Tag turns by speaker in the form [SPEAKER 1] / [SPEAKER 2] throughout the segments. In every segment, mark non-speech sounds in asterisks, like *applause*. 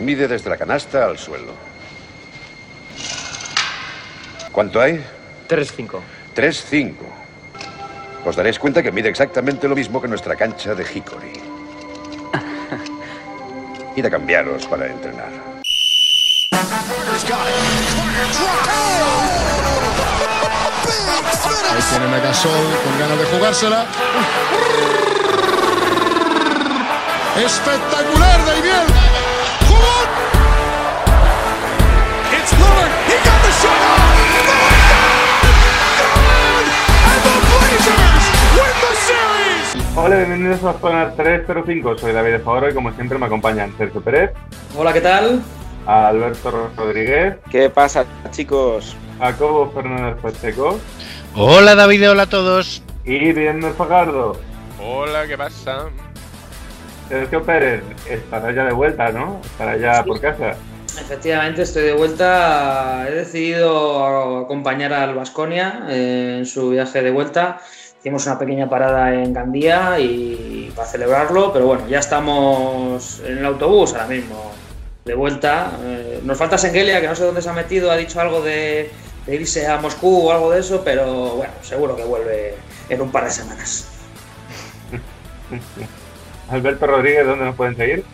[SPEAKER 1] Mide desde la canasta al suelo. ¿Cuánto hay?
[SPEAKER 2] 3-5.
[SPEAKER 1] 3-5. Os daréis cuenta que mide exactamente lo mismo que nuestra cancha de Hickory. *laughs* Id a cambiaros para entrenar.
[SPEAKER 3] Ahí tienen a Gasol con ganas de jugársela. *laughs* Espectacular,
[SPEAKER 4] Hola, bienvenidos a Zona 305. Soy David de Favoro y como siempre me acompañan Sergio Pérez,
[SPEAKER 2] Hola, ¿qué tal?
[SPEAKER 4] Alberto Rodríguez,
[SPEAKER 5] ¿Qué pasa, chicos?
[SPEAKER 4] Jacobo Fernández Pacheco
[SPEAKER 6] Hola David, hola a todos.
[SPEAKER 4] y Viernes Fajardo.
[SPEAKER 7] Hola, ¿qué pasa?
[SPEAKER 4] Sergio Pérez estará ya de vuelta, ¿no? Estará ya por casa.
[SPEAKER 2] Efectivamente, estoy de vuelta. He decidido acompañar al Vasconia en su viaje de vuelta. Hicimos una pequeña parada en Gandía y para celebrarlo, pero bueno, ya estamos en el autobús ahora mismo, de vuelta. Eh, nos falta Sengelia, que no sé dónde se ha metido, ha dicho algo de, de irse a Moscú o algo de eso, pero bueno, seguro que vuelve en un par de semanas. *laughs*
[SPEAKER 4] Alberto Rodríguez, ¿dónde nos pueden seguir?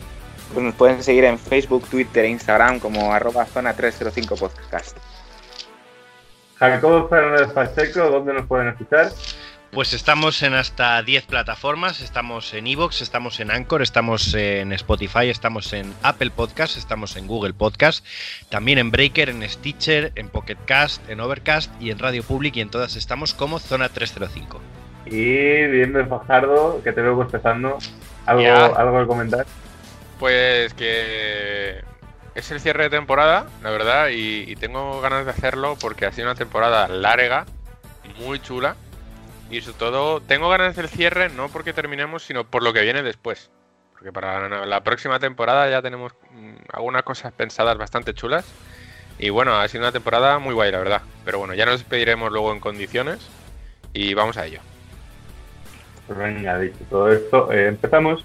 [SPEAKER 5] Pues nos pueden seguir en Facebook, Twitter e Instagram como arroba zona 305 podcast.
[SPEAKER 4] Jacobo Fernández Pacheco, ¿dónde nos pueden escuchar?
[SPEAKER 6] Pues estamos en hasta 10 plataformas, estamos en Evox, estamos en Anchor, estamos en Spotify, estamos en Apple Podcast, estamos en Google Podcast, también en Breaker, en Stitcher, en Pocket Cast, en Overcast y en Radio Public y en todas estamos como Zona 305.
[SPEAKER 4] Y Viernes Fajardo, que te veo bostezando. ¿Algo,
[SPEAKER 7] Ya.
[SPEAKER 4] ¿Algo que comentar?
[SPEAKER 7] Pues que es el cierre de temporada, la verdad, y, y tengo ganas de hacerlo porque ha sido una temporada larga, muy chula, y sobre todo tengo ganas del cierre no porque terminemos, sino por lo que viene después. Porque para la- próxima temporada ya tenemos mm, algunas cosas pensadas bastante chulas. Y bueno, ha sido una temporada muy guay, la verdad. Pero bueno, ya nos despediremos luego en condiciones y vamos a ello.
[SPEAKER 4] Venga, dicho todo esto, eh, empezamos.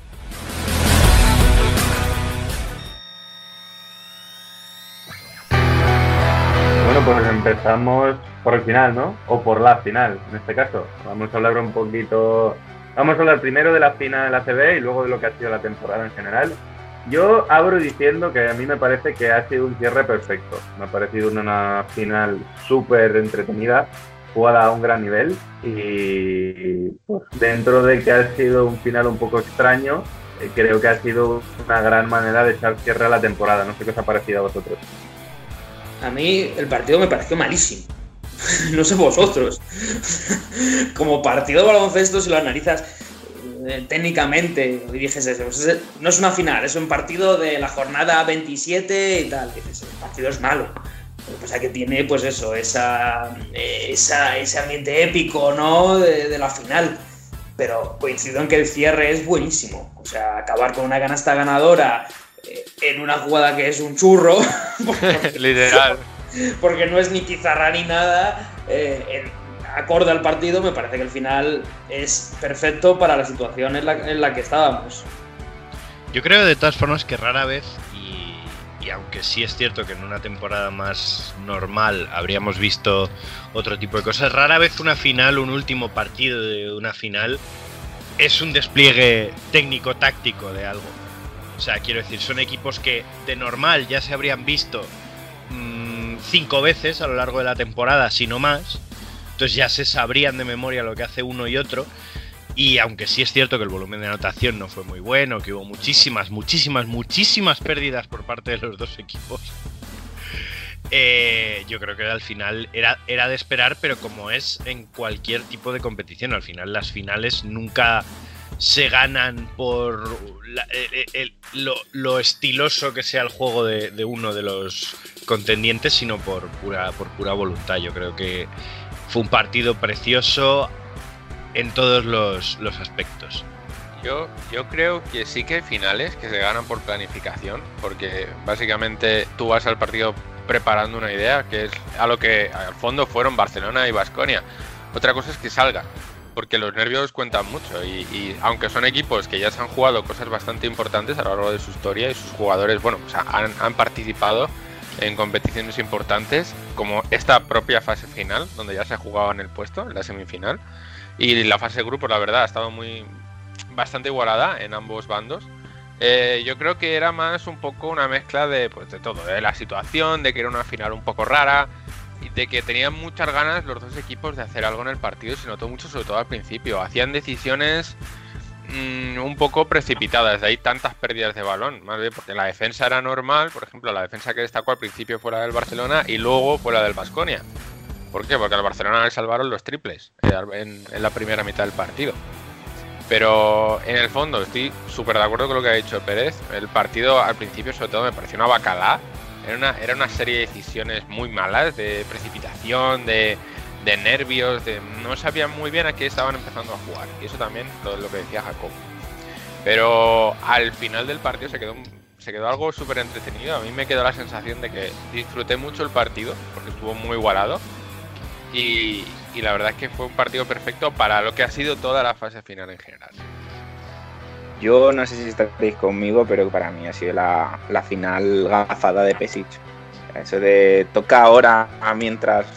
[SPEAKER 4] Empezamos por el final, ¿no? O por la final, en este caso. Vamos a hablar un poquito... Vamos a hablar primero de la final de la CB y luego de lo que ha sido la temporada en general. Yo abro diciendo que a mí me parece que ha sido un cierre perfecto. Me ha parecido una final súper entretenida, jugada a un gran nivel y pues, dentro de que ha sido un final un poco extraño, eh, creo que ha sido una gran manera de echar cierre a la temporada. No sé qué os ha parecido a vosotros.
[SPEAKER 2] A mí el partido me pareció malísimo. *laughs* no sé vosotros. *laughs* Como partido de baloncesto, si lo analizas eh, técnicamente y dices pues es- no es una final, es un partido de la jornada 27 y tal. Dices, el partido es malo. Lo que que tiene, pues eso, esa, eh, esa- ese ambiente épico, ¿no? De, de la final. Pero coincido en que el cierre es buenísimo. O sea, acabar con una canasta ganadora en una jugada que es un churro. *laughs*
[SPEAKER 7] Literal.
[SPEAKER 2] porque no es ni pizarra ni nada. eh, en- acorde al partido, me parece que el final es perfecto para la situación en la, en la que estábamos.
[SPEAKER 6] Yo creo de todas formas que rara vez, y, y aunque sí es cierto que en una temporada más normal habríamos visto otro tipo de cosas, rara vez una final, un último partido de una final, es un despliegue técnico-táctico de algo. O sea, quiero decir, son equipos que de normal ya se habrían visto mm, cinco veces a lo largo de la temporada, si no más. Entonces ya se sabrían de memoria lo que hace uno y otro. Y aunque sí es cierto que el volumen de anotación no fue muy bueno, que hubo muchísimas, muchísimas, muchísimas pérdidas por parte de los dos equipos, eh, yo creo que al final era, era de esperar, pero como es en cualquier tipo de competición, al final las finales nunca se ganan por el- el- lo, lo estiloso que sea el juego de, de uno de los contendientes, sino por pura, por pura voluntad. Yo creo que fue un partido precioso en todos los, los aspectos.
[SPEAKER 7] Yo, yo creo que sí que hay finales que se ganan por planificación, porque básicamente tú vas al partido preparando una idea, que es a lo que al fondo fueron Barcelona y Basconia. Otra cosa es que salga. Porque los nervios cuentan mucho y, aunque son equipos que ya se han jugado cosas bastante importantes a lo largo de su historia y sus jugadores, bueno, han, participado en competiciones importantes como esta propia fase final, donde ya se jugaba en el puesto, en la semifinal, y la fase de grupos, la verdad, ha estado muy bastante igualada en ambos bandos. Eh, yo creo que era más un poco una mezcla de, pues, de todo, de la situación, de que era una final un poco rara de que tenían muchas ganas los dos equipos de hacer algo en el partido se notó mucho, sobre todo al principio. Hacían decisiones mm, un poco precipitadas, de ahí tantas pérdidas de balón, más bien porque la defensa era normal, por ejemplo, la defensa que destacó al principio fue la del Barcelona y luego fue la del Basconia. ¿Por qué? Porque al Barcelona le salvaron los triples eh, en, en la primera mitad del partido. Pero en el fondo estoy súper de acuerdo con lo que ha dicho Pérez. El partido al principio sobre todo me pareció una bacalá. Era una, era una serie de decisiones muy malas, de precipitación, de, de nervios, de no sabían muy bien a qué estaban empezando a jugar. Y eso también lo, lo que decía Jacob. Pero al final del partido se quedó, se quedó algo súper entretenido. A mí me quedó la sensación de que disfruté mucho el partido, porque estuvo muy igualado. Y, y la verdad es que fue un partido perfecto para lo que ha sido toda la fase final en general.
[SPEAKER 5] Yo no sé si estaréis conmigo, pero para mí ha sido la, la final gafada de Pesic. Eso de toca ahora mientras.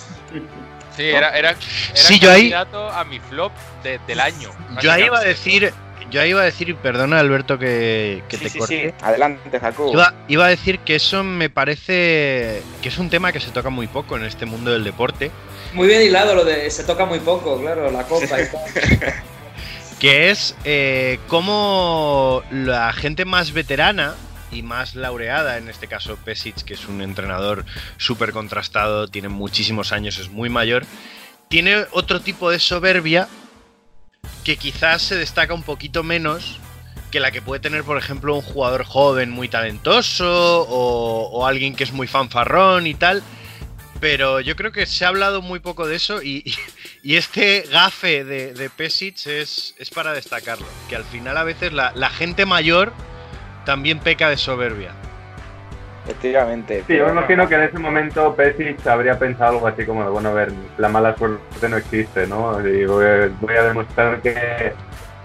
[SPEAKER 7] Sí, era, era, era
[SPEAKER 6] Sí, yo ahí-
[SPEAKER 7] candidato a mi flop de- del año.
[SPEAKER 6] Yo ahí iba a decir, yo ahí iba a decir, y perdona Alberto que, que
[SPEAKER 5] Sí,
[SPEAKER 6] te
[SPEAKER 5] sí,
[SPEAKER 6] corte.
[SPEAKER 5] sí. Adelante, Jacob.
[SPEAKER 6] Iba, iba a decir que eso me parece que es un tema que se toca muy poco en este mundo del deporte,
[SPEAKER 2] Muy bien hilado lo de se toca muy poco, claro, la copa y tal. *laughs*
[SPEAKER 6] que es eh, cómo la gente más veterana y más laureada, en este caso Pesic, que es un entrenador súper contrastado, tiene muchísimos años, es muy mayor, tiene otro tipo de soberbia que quizás se destaca un poquito menos que la que puede tener, por ejemplo, un jugador joven muy talentoso o, o alguien que es muy fanfarrón y tal. Pero yo creo que se ha hablado muy poco de eso y, y- y este gafe de, de Pesic es, es para destacarlo. Que al final a veces la, la gente mayor también peca de soberbia.
[SPEAKER 5] Efectivamente.
[SPEAKER 4] Sí, yo me imagino que en ese momento Pesic habría pensado algo así como bueno, a ver, la mala suerte no existe, ¿no? Y voy, a- voy a demostrar que,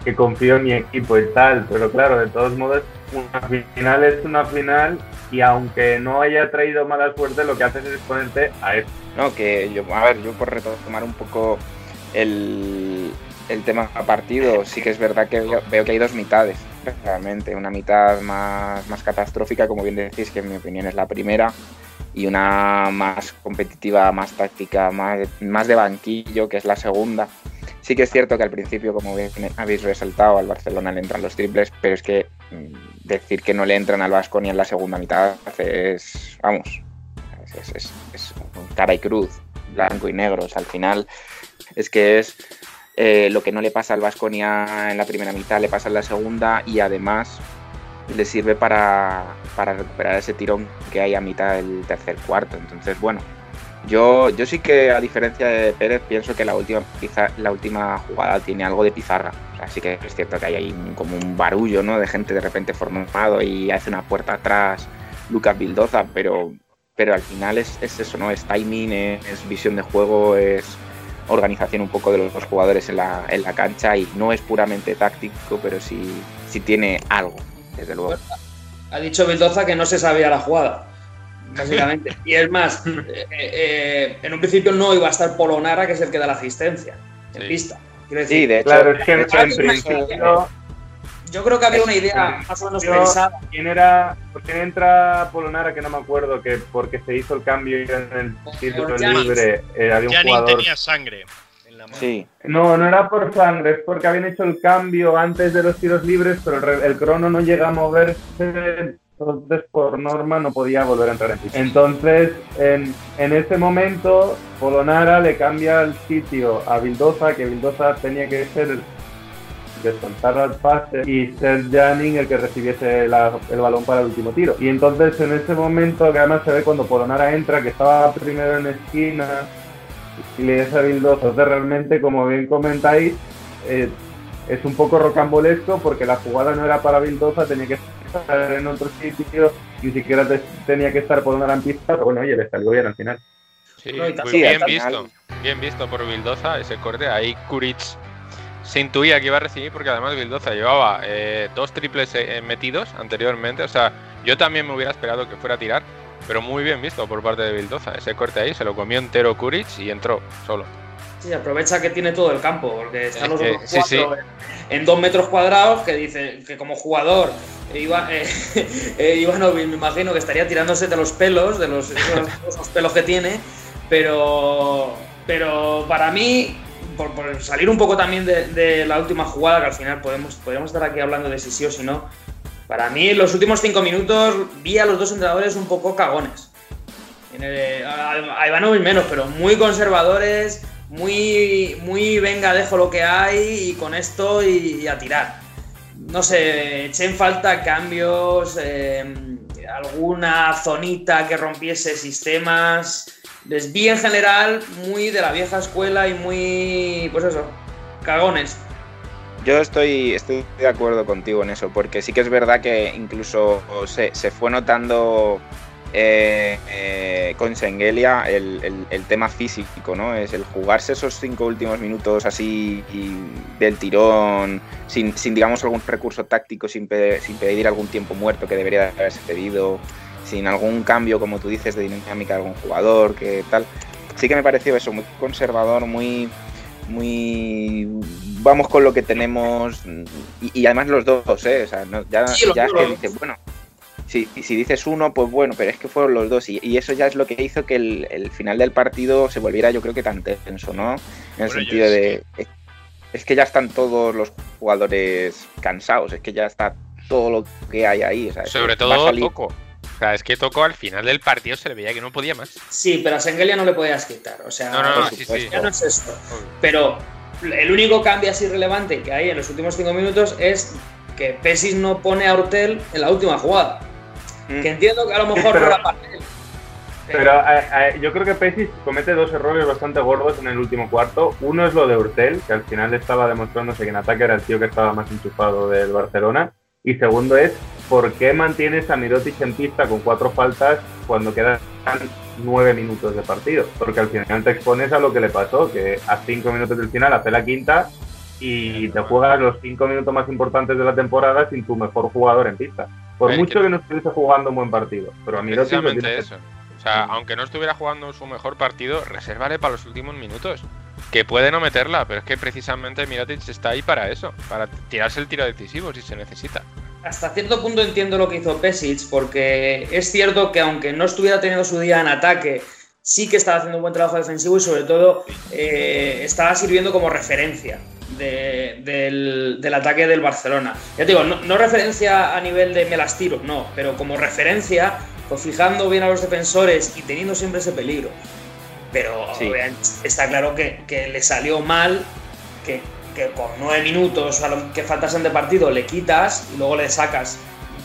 [SPEAKER 4] que confío en mi equipo y tal, pero claro, de todos modos, una final es una final y aunque no haya traído mala suerte, lo que haces es ponerte a eso.
[SPEAKER 5] No, que yo, a ver, yo por retomar un poco el, el tema partido, sí que es verdad que veo, veo que hay dos mitades, realmente. Una mitad más, más catastrófica, como bien decís, que en mi opinión es la primera, y una más competitiva, más táctica, más, más de banquillo, que es la segunda. Sí que es cierto que al principio, como habéis resaltado, al Barcelona le entran los triples, pero es que mm, decir que no le entran al Vasconia en la segunda mitad es, vamos, es, es cara y cruz, blanco y negro. O sea, al final es que es eh, lo que no le pasa al Vasconia en la primera mitad, le pasa en la segunda y además le sirve para, para recuperar ese tirón que hay a mitad del tercer cuarto. Entonces, bueno, yo, yo sí que a diferencia de Pérez pienso que la última, la última jugada tiene algo de pizarra. O sea, sí que es cierto que hay ahí como un barullo ¿no? de gente de repente formado y hace una puerta atrás Lucas Bildoza, pero, pero al final es, es eso, ¿no? Es timing, es, visión de juego, es organización un poco de los jugadores en la, en la cancha y no es puramente táctico, pero sí, sí tiene algo, desde luego.
[SPEAKER 2] Ha dicho Bildoza que no se sabía la jugada, básicamente. Y es más, *laughs* eh, eh, en un principio no iba a estar Polonara, que es el que da la asistencia en
[SPEAKER 7] Sí.
[SPEAKER 2] pista. Quiero decir,
[SPEAKER 5] Sí, de hecho,
[SPEAKER 4] Claro, es que
[SPEAKER 5] de
[SPEAKER 4] en,
[SPEAKER 5] hecho,
[SPEAKER 4] en
[SPEAKER 5] es-
[SPEAKER 4] principio,
[SPEAKER 2] yo creo que había una idea más o menos
[SPEAKER 4] Yo-
[SPEAKER 2] pensada.
[SPEAKER 4] ¿quién era? ¿Por quién entra Polonara? Que no me acuerdo, que porque se hizo el cambio en el
[SPEAKER 2] Giannis.
[SPEAKER 4] libre eh, había un jugador
[SPEAKER 6] tenía sangre en la mano.
[SPEAKER 5] sí,
[SPEAKER 4] No, no era por sangre, es porque habían hecho el cambio antes de los tiros libres, pero el, re- el crono no llega a moverse, entonces por norma no podía volver a entrar en pista. Entonces, en, en ese momento, Polonara le cambia el sitio a Bildoza, que Bildoza tenía que ser el descontar al pase y ser Janin el que recibiese el balón para el último tiro. Y entonces en ese momento, que además se ve cuando Polonara entra, que estaba primero en esquina, y le des a Bildoza. Entonces realmente, como bien comentáis, eh, es un poco rocambolesco porque la jugada no era para Bildoza, tenía que estar en otro sitio, ni siquiera te- tenía que estar por una en pista, pero bueno, oye, le salió bien al final.
[SPEAKER 7] Sí, muy bien
[SPEAKER 5] al
[SPEAKER 7] visto.
[SPEAKER 5] final-
[SPEAKER 7] Bien visto por Bildoza ese corte. Ahí Kuric se intuía que iba a recibir porque además Bildoza llevaba eh, dos triples eh, metidos anteriormente. O sea, yo también me hubiera esperado que fuera a tirar, pero muy bien visto por parte de Bildoza. Ese corte ahí se lo comió entero Kuric y entró solo.
[SPEAKER 2] Sí, aprovecha que tiene todo el campo, porque están los otros
[SPEAKER 7] sí,
[SPEAKER 2] En, en dos metros cuadrados que dice que como jugador Iba, eh, *laughs* eh, Ivanovic me imagino que estaría tirándose de los pelos, de los, *laughs* esos, pelos que tiene, pero, pero para mí, por, por salir un poco también de, de la última jugada, que al final podemos, podríamos estar aquí hablando de si sí o si no, para mí los últimos cinco minutos vi a los dos entrenadores un poco cagones. En el- a, a Ivanovic menos, pero muy conservadores, muy, muy venga, dejo lo que hay y con esto y, a tirar. No sé, eché en falta cambios, eh, alguna zonita que rompiese sistemas. Les vi en general muy de la vieja escuela y muy, pues eso, cagones.
[SPEAKER 5] Yo estoy, estoy de acuerdo contigo en eso, porque sí que es verdad que incluso se, se fue notando eh, eh, con Sengelia el, el- el tema físico, ¿no? Es el jugarse esos cinco últimos minutos así y del tirón, sin, sin, digamos algún recurso táctico, sin, pe- sin pedir algún tiempo muerto que debería de haberse pedido, sin algún cambio, como tú dices, de dinámica de algún jugador, que tal. Sí que me pareció eso, muy conservador, muy muy vamos con lo que tenemos y, y además los dos, ¿eh? O sea, no- ya,
[SPEAKER 2] Sí, los
[SPEAKER 5] ya es que dices, bueno, si, si dices uno, pues bueno, pero es que fueron los dos y, y eso ya es lo que hizo que el, el final del partido se volviera yo creo que tan tenso, ¿no? En el
[SPEAKER 6] Bueno,
[SPEAKER 5] sentido de... Es, es que ya están todos los jugadores cansados, es que ya está todo lo que hay ahí. o sea,
[SPEAKER 7] Sobre todo
[SPEAKER 5] salir-
[SPEAKER 7] Toco. O sea, es que Toco al final del partido se le veía que no podía más.
[SPEAKER 2] Sí, pero a Sengelia no le podías quitar. O sea,
[SPEAKER 7] No, no, no, sí, sí.
[SPEAKER 2] ya no es esto. Pero el único cambio así relevante que hay en los últimos cinco minutos es que Pesis no pone a Hortel en la última jugada.
[SPEAKER 5] Mm.
[SPEAKER 2] Que entiendo que a lo mejor
[SPEAKER 4] pero-
[SPEAKER 2] no era para él.
[SPEAKER 4] Pero eh, eh, yo creo que Pesis comete dos errores bastante gordos en el último cuarto. Uno es lo de Urtel, que al final estaba demostrándose que en ataque era el tío que estaba más enchufado del Barcelona. Y segundo es, ¿por qué mantienes a Mirotic en pista con cuatro faltas cuando quedan nueve minutos de partido? Porque al final te expones a lo que le pasó, que a cinco minutos del final hace la quinta y te juegas los cinco minutos más importantes de la temporada sin tu mejor jugador en pista. Por
[SPEAKER 7] Es
[SPEAKER 4] mucho
[SPEAKER 7] que-
[SPEAKER 4] que no estuviese jugando un buen partido. Pero a lo
[SPEAKER 7] Precisamente
[SPEAKER 4] que-
[SPEAKER 7] eso. O sea, aunque no estuviera jugando su mejor partido, resérvale para los últimos minutos. Que puede no meterla, pero es que precisamente Mirotic está ahí para eso, para tirarse el tiro decisivo si se necesita.
[SPEAKER 2] Hasta cierto punto entiendo lo que hizo Pesic, porque es cierto que aunque no estuviera teniendo su día en ataque, sí que estaba haciendo un buen trabajo defensivo y sobre todo eh, estaba sirviendo como referencia de- del, del ataque del Barcelona. Ya te digo, no, no referencia a nivel de me las tiro, no, pero como referencia, pues fijando bien a los defensores y teniendo siempre ese peligro. Pero
[SPEAKER 5] Sí.
[SPEAKER 2] está claro que, que le salió mal, que, que con nueve minutos a lo que faltasen de partido le quitas y luego le sacas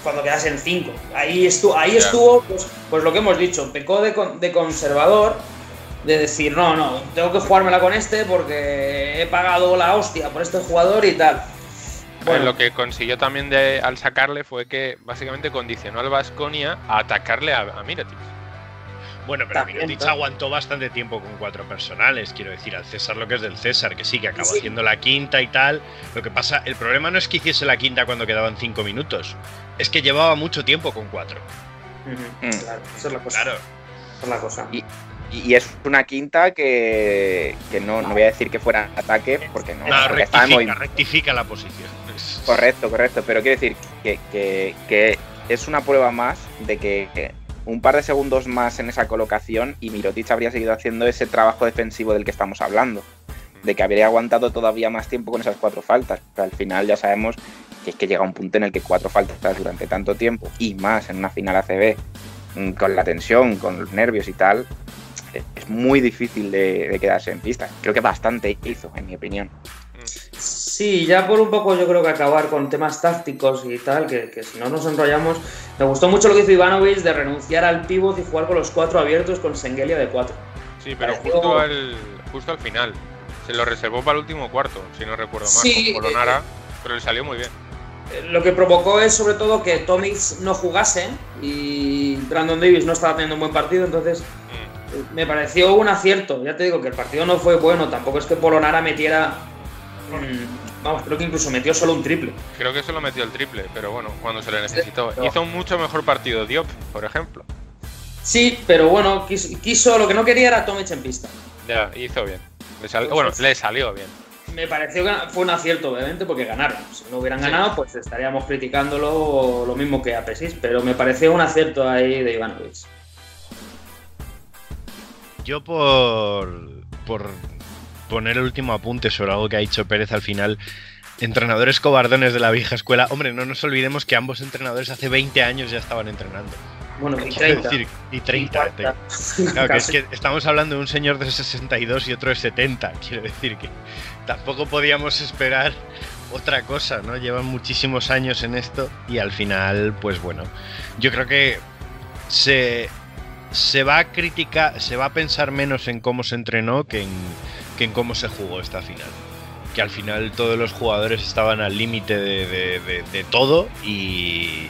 [SPEAKER 2] cuando quedas en cinco. Ahí, estuvo, ahí estuvo pues, pues lo que hemos dicho, pecó de conservador, de decir, no, no, tengo que jugármela con este porque he pagado la hostia por este jugador y tal.
[SPEAKER 7] Pues lo que consiguió también de, al sacarle fue que básicamente condicionó al Vasconia a atacarle a, a Mirotic.
[SPEAKER 6] Bueno, pero
[SPEAKER 2] También,
[SPEAKER 6] Mirotic aguantó bastante tiempo con cuatro personales, quiero decir, al César lo que es del César, que sí, que acabó
[SPEAKER 2] Sí.
[SPEAKER 6] haciendo la quinta y tal. Lo que pasa, el problema no es que hiciese la quinta cuando quedaban cinco minutos, es que llevaba mucho tiempo con cuatro.
[SPEAKER 5] Mm.
[SPEAKER 2] Claro, esa es la cosa.
[SPEAKER 6] Claro.
[SPEAKER 2] esa es la cosa.
[SPEAKER 5] Y, y es una quinta que, que no, no voy a decir que fuera ataque, porque no.
[SPEAKER 6] No,
[SPEAKER 5] porque
[SPEAKER 6] rectifica, rectifica la posición. *laughs*
[SPEAKER 5] Correcto, correcto. Pero quiero decir que, que- que es una prueba más de que, que un par de segundos más en esa colocación y Mirotic habría seguido haciendo ese trabajo defensivo del que estamos hablando. De que habría aguantado todavía más tiempo con esas cuatro faltas. Pero al final ya sabemos que es que llega un punto en el que cuatro faltas durante tanto tiempo y más en una final ACB, mm, con la tensión, con los nervios y tal, es- es muy difícil de, de quedarse en pista. Creo que bastante hizo, en mi opinión.
[SPEAKER 2] Sí, ya por un poco yo creo que acabar con temas tácticos y tal, que, que si no nos enrollamos. Me gustó mucho lo que hizo Ivanovic de renunciar al pivot y jugar con los cuatro abiertos con Sengelia de cuatro.
[SPEAKER 7] Sí, pero
[SPEAKER 2] Pareció-
[SPEAKER 7] justo al, justo al final. Se lo reservó para el último cuarto, si no recuerdo mal,
[SPEAKER 2] Sí,
[SPEAKER 7] con Polonara, pero le salió muy bien.
[SPEAKER 2] Eh, Lo que provocó es sobre todo que Tomic no jugase y Brandon Davis no estaba teniendo un buen partido, entonces
[SPEAKER 7] Mm.
[SPEAKER 2] Me pareció un acierto. Ya te digo que el partido no fue bueno, tampoco es que Polonara metiera Vamos, creo que incluso metió solo un triple.
[SPEAKER 7] Creo que solo metió el triple, pero bueno, cuando se le necesitó. Hizo un mucho mejor partido Diop, por ejemplo.
[SPEAKER 2] Sí, pero bueno, quiso, quiso- lo que no quería era Tomic en pista.
[SPEAKER 7] Ya, hizo bien. Le sal- bueno, le salió bien.
[SPEAKER 2] Me pareció que fue un acierto, obviamente, porque ganaron. Si no hubieran
[SPEAKER 7] Sí.
[SPEAKER 2] ganado, pues estaríamos criticándolo lo mismo que a Pesis, pero me pareció un acierto ahí de Ivanovic.
[SPEAKER 6] Yo por, por poner el último apunte sobre algo que ha dicho Pérez al final, entrenadores cobardones de la vieja escuela, hombre, no nos olvidemos que ambos entrenadores hace 20 años ya estaban entrenando.
[SPEAKER 2] Bueno, y
[SPEAKER 6] Quiero
[SPEAKER 2] 30.
[SPEAKER 6] decir, y 30.
[SPEAKER 2] Y 40.
[SPEAKER 6] Claro, que es que estamos hablando de un señor de 62 y otro de 70. Quiero decir que tampoco podíamos esperar otra cosa, ¿no? Llevan muchísimos años en esto y al final, pues bueno, yo creo que se, se va a criticar, se va a pensar menos en cómo se entrenó que en, que en cómo se jugó esta final. Que al final todos los jugadores estaban al límite de, de- de- de todo y,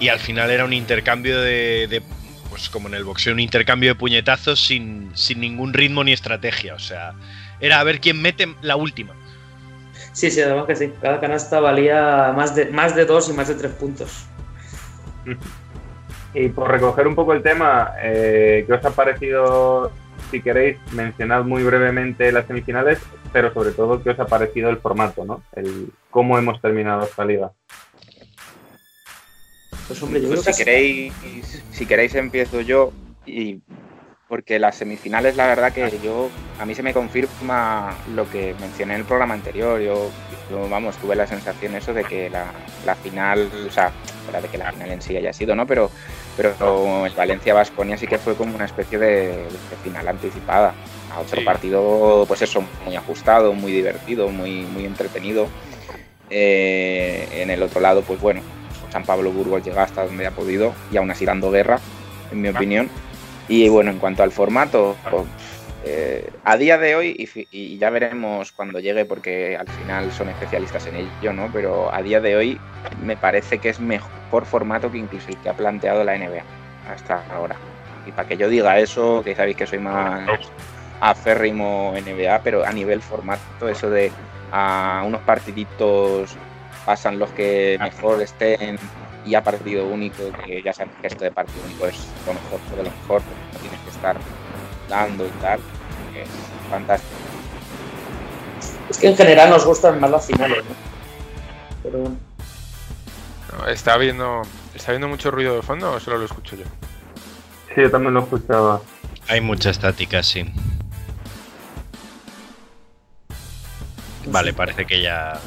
[SPEAKER 6] y al final era un intercambio de, de, pues como en el boxeo, un intercambio de puñetazos sin, sin ningún ritmo ni estrategia. O sea, era a ver quién mete la última.
[SPEAKER 2] Sí, sí, además que sí. Cada canasta valía más de, más de dos y más de tres puntos. *laughs*
[SPEAKER 4] Y por recoger un poco el tema, eh, ¿qué os ha parecido, si queréis, mencionad muy brevemente las semifinales, pero sobre todo, ¿qué os ha parecido el formato, ¿no? El cómo hemos terminado esta liga.
[SPEAKER 2] Pues hombre, yo
[SPEAKER 5] Pues
[SPEAKER 2] creo
[SPEAKER 5] si
[SPEAKER 2] que
[SPEAKER 5] queréis, si queréis empiezo yo y porque las semifinales la verdad que yo a mí se me confirma lo que mencioné en el programa anterior. Yo, yo, vamos, tuve la sensación eso de que la, la final, o sea, fuera de que la final en sí haya sido, ¿no? Pero pero el Valencia Vasconia sí que fue como una especie de, de final anticipada a otro
[SPEAKER 7] Sí.
[SPEAKER 5] partido, pues eso, muy ajustado, muy divertido, muy, muy entretenido. Eh, en el otro lado, pues bueno, San Pablo Burgos llega hasta donde ha podido y aún así dando guerra, en mi opinión. Y bueno, en cuanto al formato, pues, eh, a día de hoy, y, ya veremos cuando llegue, porque al final son especialistas en ello, ¿no? Pero a día de hoy me parece que es mejor formato que incluso el que ha planteado la NBA hasta ahora. Y para que yo diga eso, que sabéis que soy más aférrimo NBA, pero a nivel formato, eso de a unos partiditos pasan los que mejor estén y a partido único, que ya sabes que esto de partido único es lo mejor de lo mejor, no tienes que estar dando y tal, es fantástico.
[SPEAKER 2] es que en general nos gustan más las finales, ¿no? Pero bueno.
[SPEAKER 7] No, ¿Está habiendo, ¿Está habiendo mucho ruido de fondo o solo lo escucho yo?
[SPEAKER 4] Sí, yo también lo escuchaba.
[SPEAKER 6] Hay mucha estática, sí. Vale, parece que ya.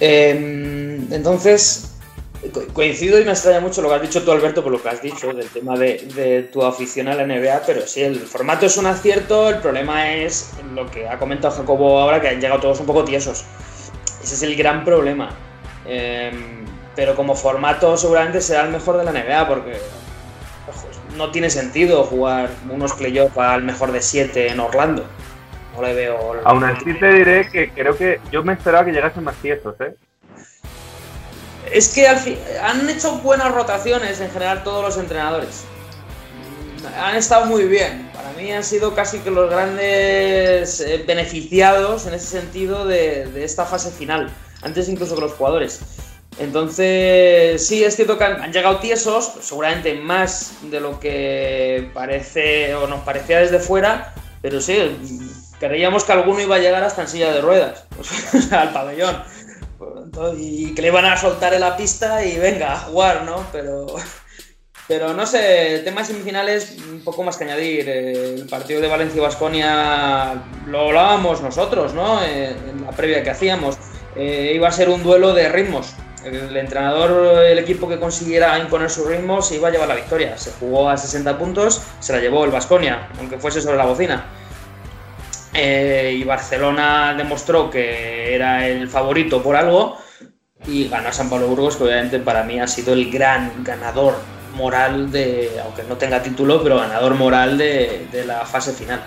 [SPEAKER 2] Eh, entonces, co- coincido y me extraña mucho lo que has dicho tú, Alberto, por lo que has dicho del tema de, tu afición a la NBA, pero sí, el formato es un acierto, el problema es lo que ha comentado Jacobo ahora, que han llegado todos un poco tiesos. Ese es el gran problema. Eh, pero como formato seguramente será el mejor de la NBA, porque no tiene sentido jugar unos playoffs al mejor de 7 en Orlando. No le veo...
[SPEAKER 4] Aún así te diré que creo que yo me esperaba que llegasen más tiesos, ¿eh?
[SPEAKER 2] Es que al fin, han hecho buenas rotaciones en general todos los entrenadores. Han estado muy bien. Para mí han sido casi que los grandes eh, beneficiados en ese sentido de, de esta fase final. Antes incluso que los jugadores. Entonces, sí, es cierto que han, han llegado tiesos, seguramente más de lo que parece o nos parecía desde fuera, pero sí, creíamos que alguno iba a llegar hasta en silla de ruedas, *laughs* sea, al pabellón. Entonces, y que le iban a soltar en la pista y venga a jugar, ¿no? Pero, pero no sé, temas semifinales, un poco más que añadir. Eh, El partido de Valencia y Basconia lo hablábamos nosotros, ¿no? En la previa que hacíamos. Eh, iba a ser un duelo de ritmos. El entrenador, el equipo que consiguiera imponer su ritmo, se iba a llevar la victoria. Se jugó a 60 puntos, se la llevó el Basconia, aunque fuese sobre la bocina. Eh, y Barcelona demostró que era el favorito por algo y ganó a San Pablo Burgos, que obviamente para mí ha sido el gran ganador moral de, aunque no tenga título, pero ganador moral de, de la fase final.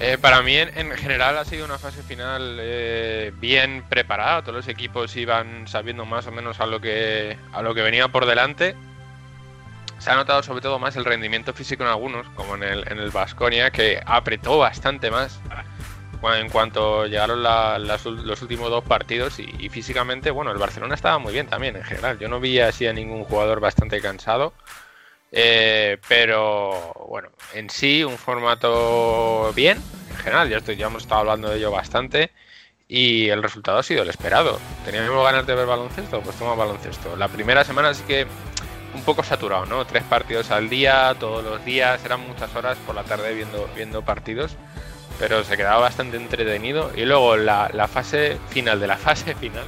[SPEAKER 7] Eh, para mí, en, en general, ha sido una fase final eh, bien preparada. Todos los equipos iban sabiendo más o menos a lo que, a lo que venía por delante. Se ha notado sobre todo más el rendimiento físico en algunos, como en el, en el Vasconia, que apretó bastante más en cuanto llegaron los últimos dos partidos y, físicamente, bueno, el Barcelona estaba muy bien también en general. Yo no vi así a ningún jugador bastante cansado. Eh, pero bueno, en sí un formato bien, en general, ya, estoy, ya hemos estado hablando de ello bastante y el resultado ha sido el esperado. ¿Teníamos ganas de ver baloncesto? Pues toma baloncesto. La primera semana sí que un poco saturado, ¿no? Tres partidos al día, todos los días, eran muchas horas por la tarde viendo, viendo partidos pero se quedaba bastante entretenido. Y luego la, fase final de la fase final,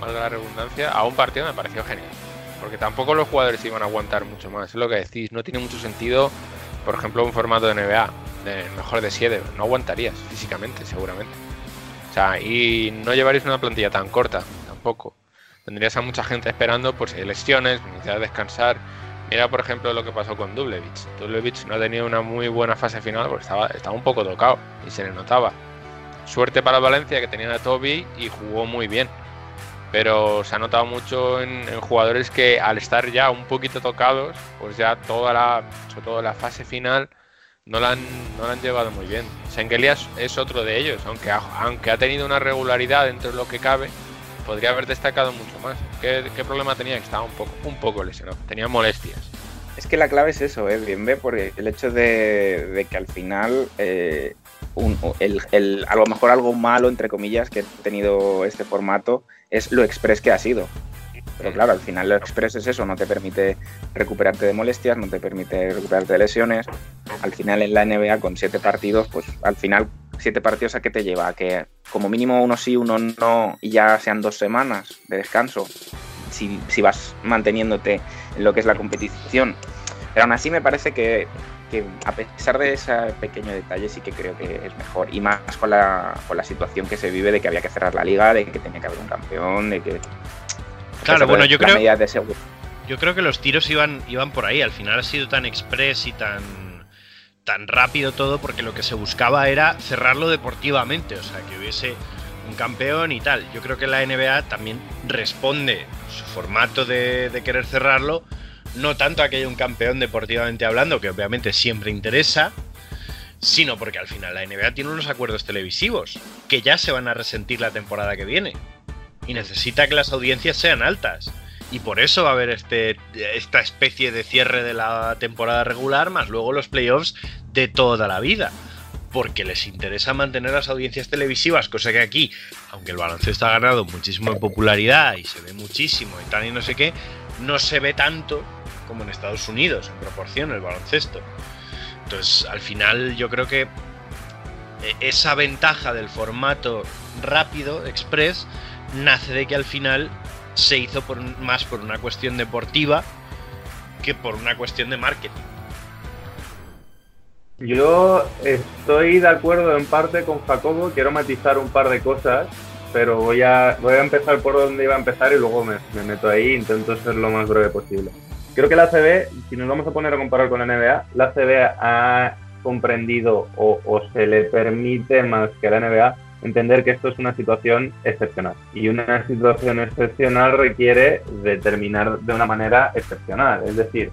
[SPEAKER 7] valga la redundancia, a un partido me pareció genial. Porque tampoco los jugadores iban a aguantar mucho más. Es lo que decís, no tiene mucho sentido, por ejemplo, un formato de NBA, mejor de 7. No aguantarías físicamente, seguramente. O sea, y no llevaréis una plantilla tan corta, tampoco. Tendrías a mucha gente esperando por si hay lesiones, necesidad de descansar Mira, por ejemplo, lo que pasó con Dublevich. Dublevich no ha tenido una muy buena fase final porque estaba, estaba un poco tocado y se le notaba. Suerte para Valencia que tenían a Toby y jugó muy bien. Pero se ha notado mucho en, jugadores que al estar ya un poquito tocados, pues ya toda la, sobre la fase final, no la han, no la han llevado muy bien. Sengelias es otro de ellos, aunque aunque ha tenido una regularidad dentro de lo que cabe, podría haber destacado mucho más. ¿Qué, problema tenía? Que estaba un poco, un poco lesionado, tenía molestias.
[SPEAKER 5] Es que la clave es eso, ¿eh? bien ve, porque el hecho de, que al final eh, a lo mejor algo malo, entre comillas, que ha tenido este formato es lo express que ha sido. Pero claro, al final lo express es eso, no te permite recuperarte de molestias, no te permite recuperarte de lesiones. Al final en la NBA con siete partidos, pues al final siete partidos a qué te lleva? Que como mínimo uno sí, uno no, y ya sean dos semanas de descanso, si, si vas manteniéndote en lo que es la competición. Pero aún así me parece que, que, a pesar de ese pequeño detalle sí que creo que es mejor. Y más con la, con la situación que se vive de que había que cerrar la liga, de que tenía que haber un campeón, de que...
[SPEAKER 6] Claro, bueno, yo creo... Yo creo que los tiros iban, iban por ahí. Al final ha sido tan express y tan tan rápido todo porque lo que se buscaba era cerrarlo deportivamente, o sea, que hubiese un campeón y tal. Yo creo que la NBA también responde su formato de, querer cerrarlo, no tanto a que haya un campeón deportivamente hablando, que obviamente siempre interesa, sino porque al final la NBA tiene unos acuerdos televisivos que ya se van a resentir la temporada que viene y necesita que las audiencias sean altas. Y por eso va a haber este, esta especie de cierre de la temporada regular, más luego los playoffs de toda la vida. Porque les interesa mantener las audiencias televisivas, cosa que aquí, aunque el baloncesto ha ganado muchísimo en popularidad y se ve muchísimo y tal y no sé qué, no se ve tanto como en Estados Unidos, en proporción, el baloncesto. Entonces, al final yo creo que e-, esa ventaja del formato rápido, express, nace de que al final se hizo por, más por una cuestión deportiva que por una cuestión de marketing.
[SPEAKER 4] Yo estoy de acuerdo en parte con Jacobo, quiero matizar un par de cosas, pero voy a, voy a empezar por donde iba a empezar y luego me, meto ahí intento ser lo más breve posible. Creo que la CB, si nos vamos a poner a comparar con la NBA, la CB ha comprendido o se le permite más que la NBA entender que esto es una situación excepcional. Y una situación excepcional requiere determinar de una manera excepcional. Es decir,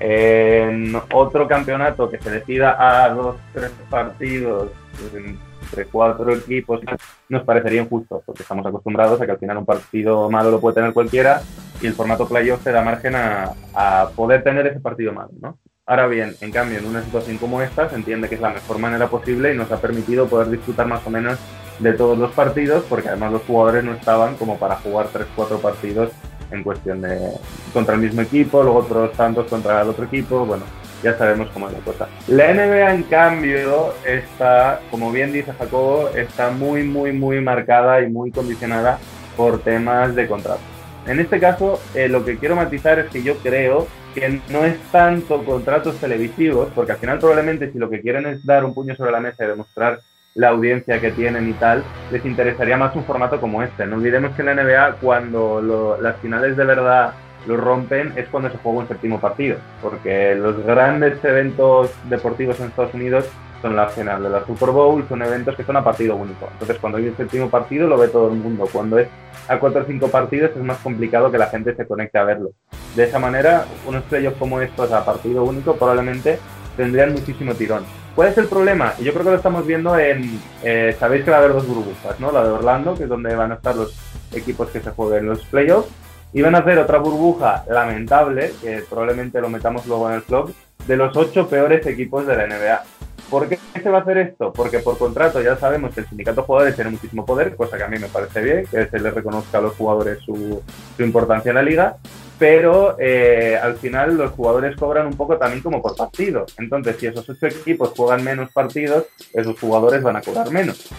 [SPEAKER 4] en otro campeonato que se decida a dos, tres partidos entre cuatro equipos, nos parecería injusto, porque estamos acostumbrados a que al final un partido malo lo puede tener cualquiera y el formato playoff te da margen a, a poder tener ese partido malo, ¿no? Ahora bien, en cambio, en una situación como esta, se entiende que es la mejor manera posible y nos ha permitido poder disfrutar más o menos de todos los partidos, porque además los jugadores no estaban como para jugar 3-4 partidos en cuestión de contra el mismo equipo, luego otros tantos contra el otro equipo, bueno, ya sabemos cómo es la cosa. La NBA, en cambio, está, como bien dice Jacobo, está muy, muy, muy marcada y muy condicionada por temas de contrato. En este caso, eh, lo que quiero matizar es que yo creo que no es tanto contratos televisivos, porque al final probablemente si lo que quieren es dar un puño sobre la mesa y demostrar la audiencia que tienen y tal, les interesaría más un formato como este. No olvidemos que en la NBA cuando las finales de verdad lo rompen es cuando se juega un séptimo partido, porque los grandes eventos deportivos en Estados Unidos son la final de la Super Bowl, son eventos que son a partido único. Entonces cuando hay un séptimo partido lo ve todo el mundo. Cuando es a cuatro o cinco partidos es más complicado que la gente se conecte a verlo. De esa manera, unos playoffs como estos a partido único probablemente tendrían muchísimo tirón. ¿Cuál es el problema? Yo creo que lo estamos viendo en... Eh, Sabéis que va a haber dos burbujas, ¿no? La de Orlando, que es donde van a estar los equipos que se jueguen los playoffs, y van a hacer otra burbuja lamentable, que probablemente lo metamos luego en el club, de los ocho peores equipos de la NBA. ¿Por qué se va a hacer esto? Porque por contrato ya sabemos que el sindicato de jugadores tiene muchísimo poder, cosa que a mí me parece bien, que se les reconozca a los jugadores su, su importancia en la liga, pero eh, al final los jugadores cobran un poco también como por partido. Entonces, si esos ocho equipos juegan menos partidos, esos jugadores van a cobrar menos.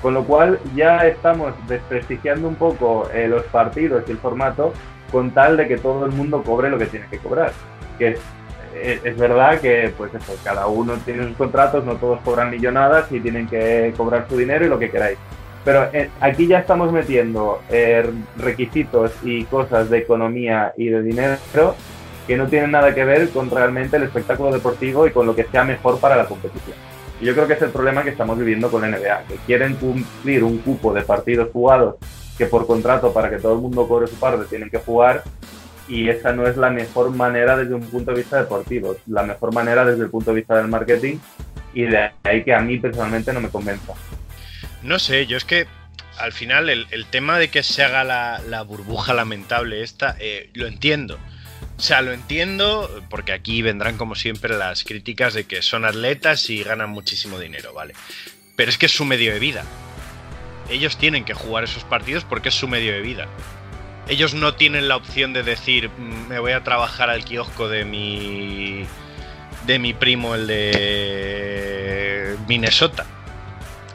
[SPEAKER 4] Con lo cual ya estamos desprestigiando un poco eh, los partidos y el formato con tal de que todo el mundo cobre lo que tiene que cobrar. Que es, es verdad que pues eso, cada uno tiene sus contratos, no todos cobran millonadas y tienen que cobrar su dinero y lo que queráis. Pero eh, aquí ya estamos metiendo eh, requisitos y cosas de economía y de dinero que no tienen nada que ver con realmente el espectáculo deportivo y con lo que sea mejor para la competición. Y yo creo que es el problema que estamos viviendo con la NBA, que quieren cumplir un cupo de partidos jugados que por contrato para que todo el mundo cobre su parte tienen que jugar y esa no es la mejor manera desde un punto de vista deportivo, la mejor manera desde el punto de vista del marketing y de ahí que a mí personalmente no me convenza.
[SPEAKER 6] No sé, yo es que al final el, tema de que se haga la, la burbuja lamentable esta, eh, lo entiendo. O sea, lo entiendo porque aquí vendrán como siempre las críticas de que son atletas y ganan muchísimo dinero, ¿vale? Pero es que es su medio de vida. Ellos tienen que jugar esos partidos porque es su medio de vida. Ellos no tienen la opción de decir, "Mm, me voy a trabajar al kiosco de mi de mi primo el de Minnesota.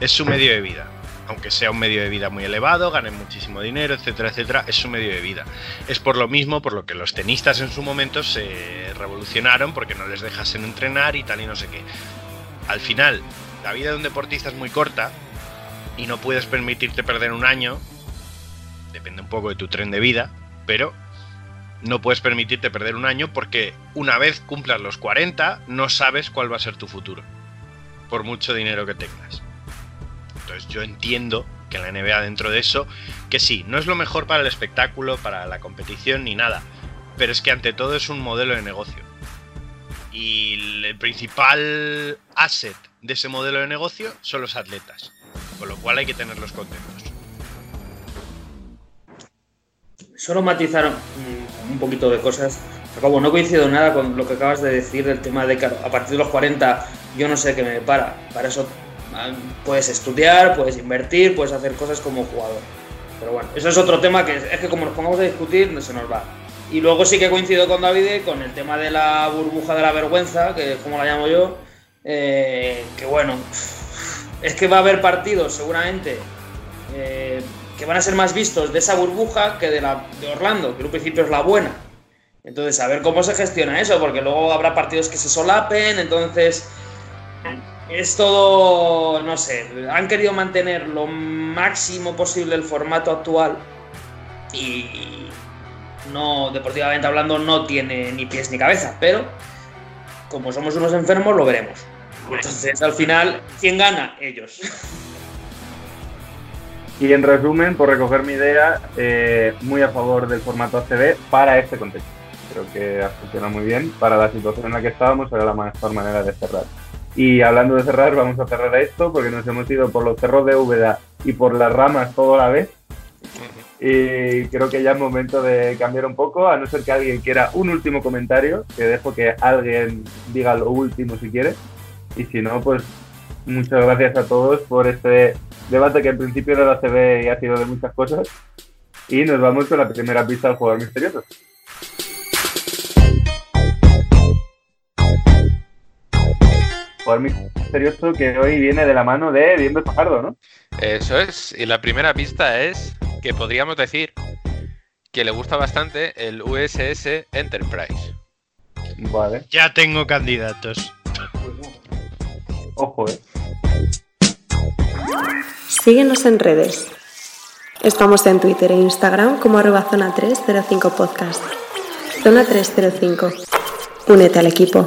[SPEAKER 6] Es su medio de vida. Aunque sea un medio de vida muy elevado, ganen muchísimo dinero, etcétera, etcétera, es su medio de vida. Es por lo mismo por lo que los tenistas en su momento se revolucionaron porque no les dejasen entrenar y tal y no sé qué. Al final, la vida de un deportista es muy corta y no puedes permitirte perder un año. Depende un poco de tu tren de vida, pero no puedes permitirte perder un año porque una vez cumplas los 40 no sabes cuál va a ser tu futuro. Por mucho dinero que tengas. Entonces yo entiendo que la NBA dentro de eso, que sí, no es lo mejor para el espectáculo, para la competición ni nada, pero es que ante todo es un modelo de negocio. Y el principal asset de ese modelo de negocio son los atletas, con lo cual hay que tenerlos contentos.
[SPEAKER 2] Solo matizar un, poquito de cosas. Acabo, no coincido nada con lo que acabas de decir del tema de que a partir de los 40 yo no sé qué me para. Para eso puedes estudiar, puedes invertir, puedes hacer cosas como jugador. Pero bueno, eso es otro tema que es, que como nos pongamos a discutir se nos va. Y luego sí que coincido con David con el tema de la burbuja de la vergüenza, que es como la llamo yo, eh, que bueno, es que va a haber partidos seguramente eh, que van a ser más vistos de esa burbuja que de la de Orlando, que en un principio es la buena. Entonces, a ver cómo se gestiona eso, porque luego habrá partidos que se solapen, entonces es todo, no sé, han querido mantener lo máximo posible el formato actual y no, deportivamente hablando, no tiene ni pies ni cabeza, pero como somos unos enfermos, lo veremos. Entonces, al final, ¿quién gana? Ellos.
[SPEAKER 4] Y en resumen, por recoger mi idea, eh, muy a favor del formato ACB para este contexto. Creo que ha funcionado muy bien. Para la situación en la que estábamos era la mejor manera de cerrar. Y hablando de cerrar, vamos a cerrar esto porque nos hemos ido por los cerros de Úbeda y por las ramas todo a la vez. Y creo que ya es momento de cambiar un poco, a no ser que alguien quiera un último comentario, que dejo que alguien diga lo último si quiere. Y si no, pues muchas gracias a todos por este debate que en principio era la CB y ha sido de muchas cosas. Y nos vamos con la primera pista del jugador misterioso. Jugador misterioso que hoy viene de la mano de Viendo Fajardo, ¿no?
[SPEAKER 7] Eso es. Y la primera pista es que podríamos decir que le gusta bastante el USS Enterprise.
[SPEAKER 4] Vale,
[SPEAKER 6] Ya tengo candidatos.
[SPEAKER 4] ojo, eh.
[SPEAKER 8] Síguenos en redes. Estamos en Twitter e Instagram como arroba zona 305 podcast. Zona 305. Únete al equipo.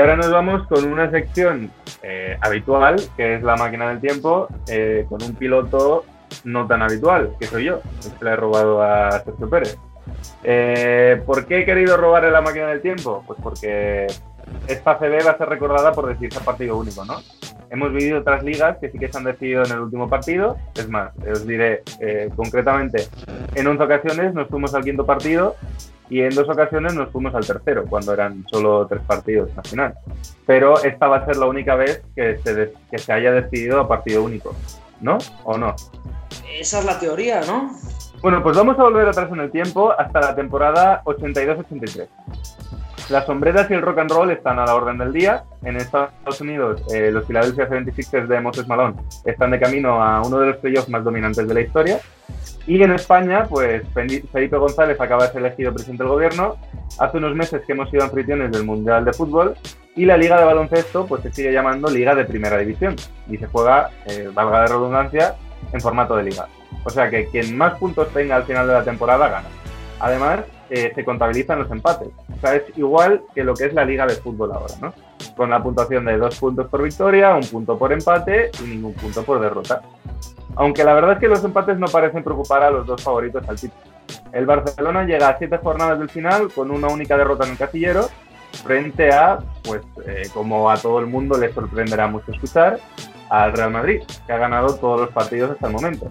[SPEAKER 4] Ahora nos vamos con una sección eh, habitual, que es la máquina del tiempo, eh, con un piloto no tan habitual, que soy yo, que le he robado a Sergio Pérez. Eh, ¿Por qué he querido robarle la máquina del tiempo? Pues porque esta CB va a ser recordada por decidirse a partido único, ¿no? Hemos vivido otras ligas que sí que se han decidido en el último partido. Es más, os diré eh, concretamente, en 11 ocasiones nos fuimos al quinto partido y en dos ocasiones nos fuimos al tercero, cuando eran solo tres partidos al final. Pero esta va a ser la única vez que se, que se haya decidido a partido único, ¿no? ¿O no?
[SPEAKER 2] Esa es la teoría, ¿no?
[SPEAKER 4] Bueno, pues vamos a volver atrás en el tiempo hasta la temporada 82-83. Las sombreras y el rock and roll están a la orden del día. En Estados Unidos, eh, los Philadelphia 76ers de Moses Malone están de camino a uno de los playoffs más dominantes de la historia. Y en España, pues Felipe González acaba de ser elegido presidente del gobierno. Hace unos meses que hemos sido anfitriones del Mundial de Fútbol. Y la Liga de Baloncesto, pues se sigue llamando Liga de Primera División. Y se juega, eh, valga de redundancia, en formato de liga. O sea que quien más puntos tenga al final de la temporada gana. Además, eh, se contabilizan los empates. O sea, es igual que lo que es la liga de fútbol ahora, ¿no? Con la puntuación de dos puntos por victoria, un punto por empate y ningún punto por derrota. Aunque la verdad es que los empates no parecen preocupar a los dos favoritos al título. El Barcelona llega a siete jornadas del final con una única derrota en el casillero frente a, pues eh, como a todo el mundo le sorprenderá mucho escuchar, al Real Madrid, que ha ganado todos los partidos hasta el momento.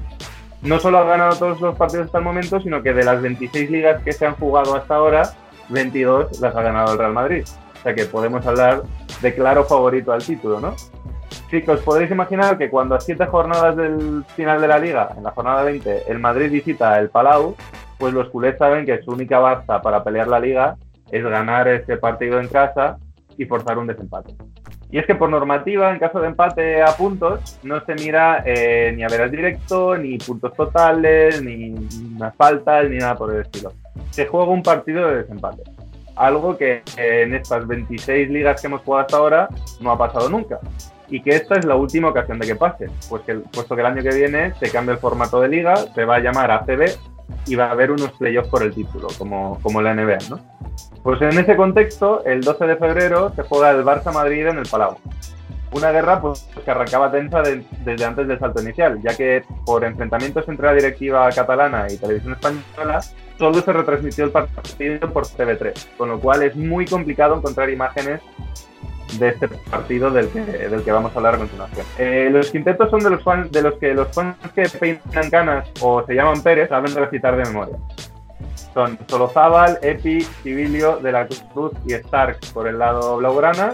[SPEAKER 4] No solo ha ganado todos los partidos hasta el momento, sino que de las 26 ligas que se han jugado hasta ahora, 22 las ha ganado el Real Madrid. O sea que podemos hablar de claro favorito al título, ¿no? Sí, que os podéis imaginar que cuando a siete jornadas del final de la liga, en la jornada 20, el Madrid visita el Palau, pues los culés saben que su única baza para pelear la liga es ganar ese partido en casa y forzar un desempate. Y es que por normativa, en caso de empate a puntos, no se mira eh, ni a veras directo, ni puntos totales, ni unas faltas, ni nada por el estilo. Se juega un partido de desempate. Algo que en estas 26 ligas que hemos jugado hasta ahora no ha pasado nunca. Y que esta es la última ocasión de que pase. Pues que, puesto que el año que viene se cambia el formato de liga, se va a llamar ACB y va a haber unos playoffs por el título, como, como la NBA, ¿no? Pues en ese contexto, el 12 de febrero se juega el Barça-Madrid en el Palau. Una guerra pues, que arrancaba tensa de- desde antes del salto inicial, ya que por enfrentamientos entre la directiva catalana y Televisión Española, solo se retransmitió el partido por TV3, con lo cual es muy complicado encontrar imágenes de este partido del que, del que vamos a hablar a continuación. Eh, los quintetos son de los, fans, de los que los fans que peinan canas o se llaman Pérez saben recitar de memoria. Son Solozábal, Epi, Civilio, De la Cruz y Stark por el lado blaugrana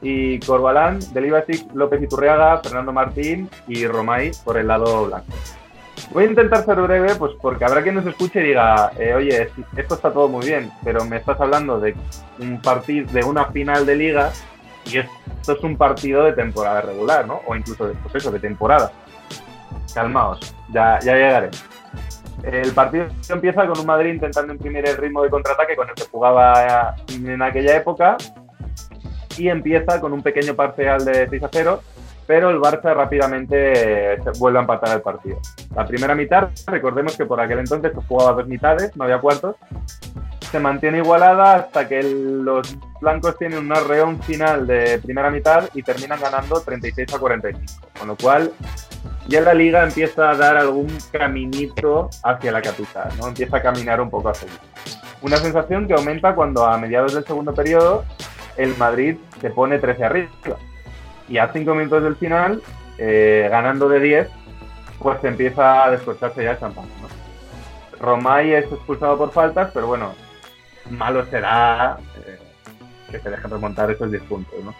[SPEAKER 4] y Corbalán, Delibasic, López Iturriaga, Fernando Martín y Romay por el lado blanco. Voy a intentar ser breve, pues porque habrá quien nos escuche y diga, eh, oye, esto está todo muy bien, pero me estás hablando de un partido, de una final de liga y esto es un partido de temporada regular, ¿no? O incluso de, pues eso, de temporada. Calmaos, ya, ya llegaré. El partido empieza con un Madrid intentando imprimir el ritmo de contraataque con el que jugaba en aquella época y empieza con un pequeño parcial de 6 a 0, pero el Barça rápidamente eh, vuelve a empatar el partido. La primera mitad, recordemos que por aquel entonces se jugaba dos mitades, no había cuartos, se mantiene igualada hasta que los blancos tienen un arreón final de primera mitad y terminan ganando 36 a 45, con lo cual ya la liga empieza a dar algún caminito hacia la capital, ¿no? Empieza a caminar un poco hacia allí. Una sensación que aumenta cuando a mediados del segundo periodo el Madrid se pone 13 arriba. Y a 5 minutos del final, eh, ganando de 10, pues empieza a descorcharse ya el champán. Romay es expulsado por faltas, pero bueno, malo será eh, que se dejen remontar esos 10 puntos. ¿no?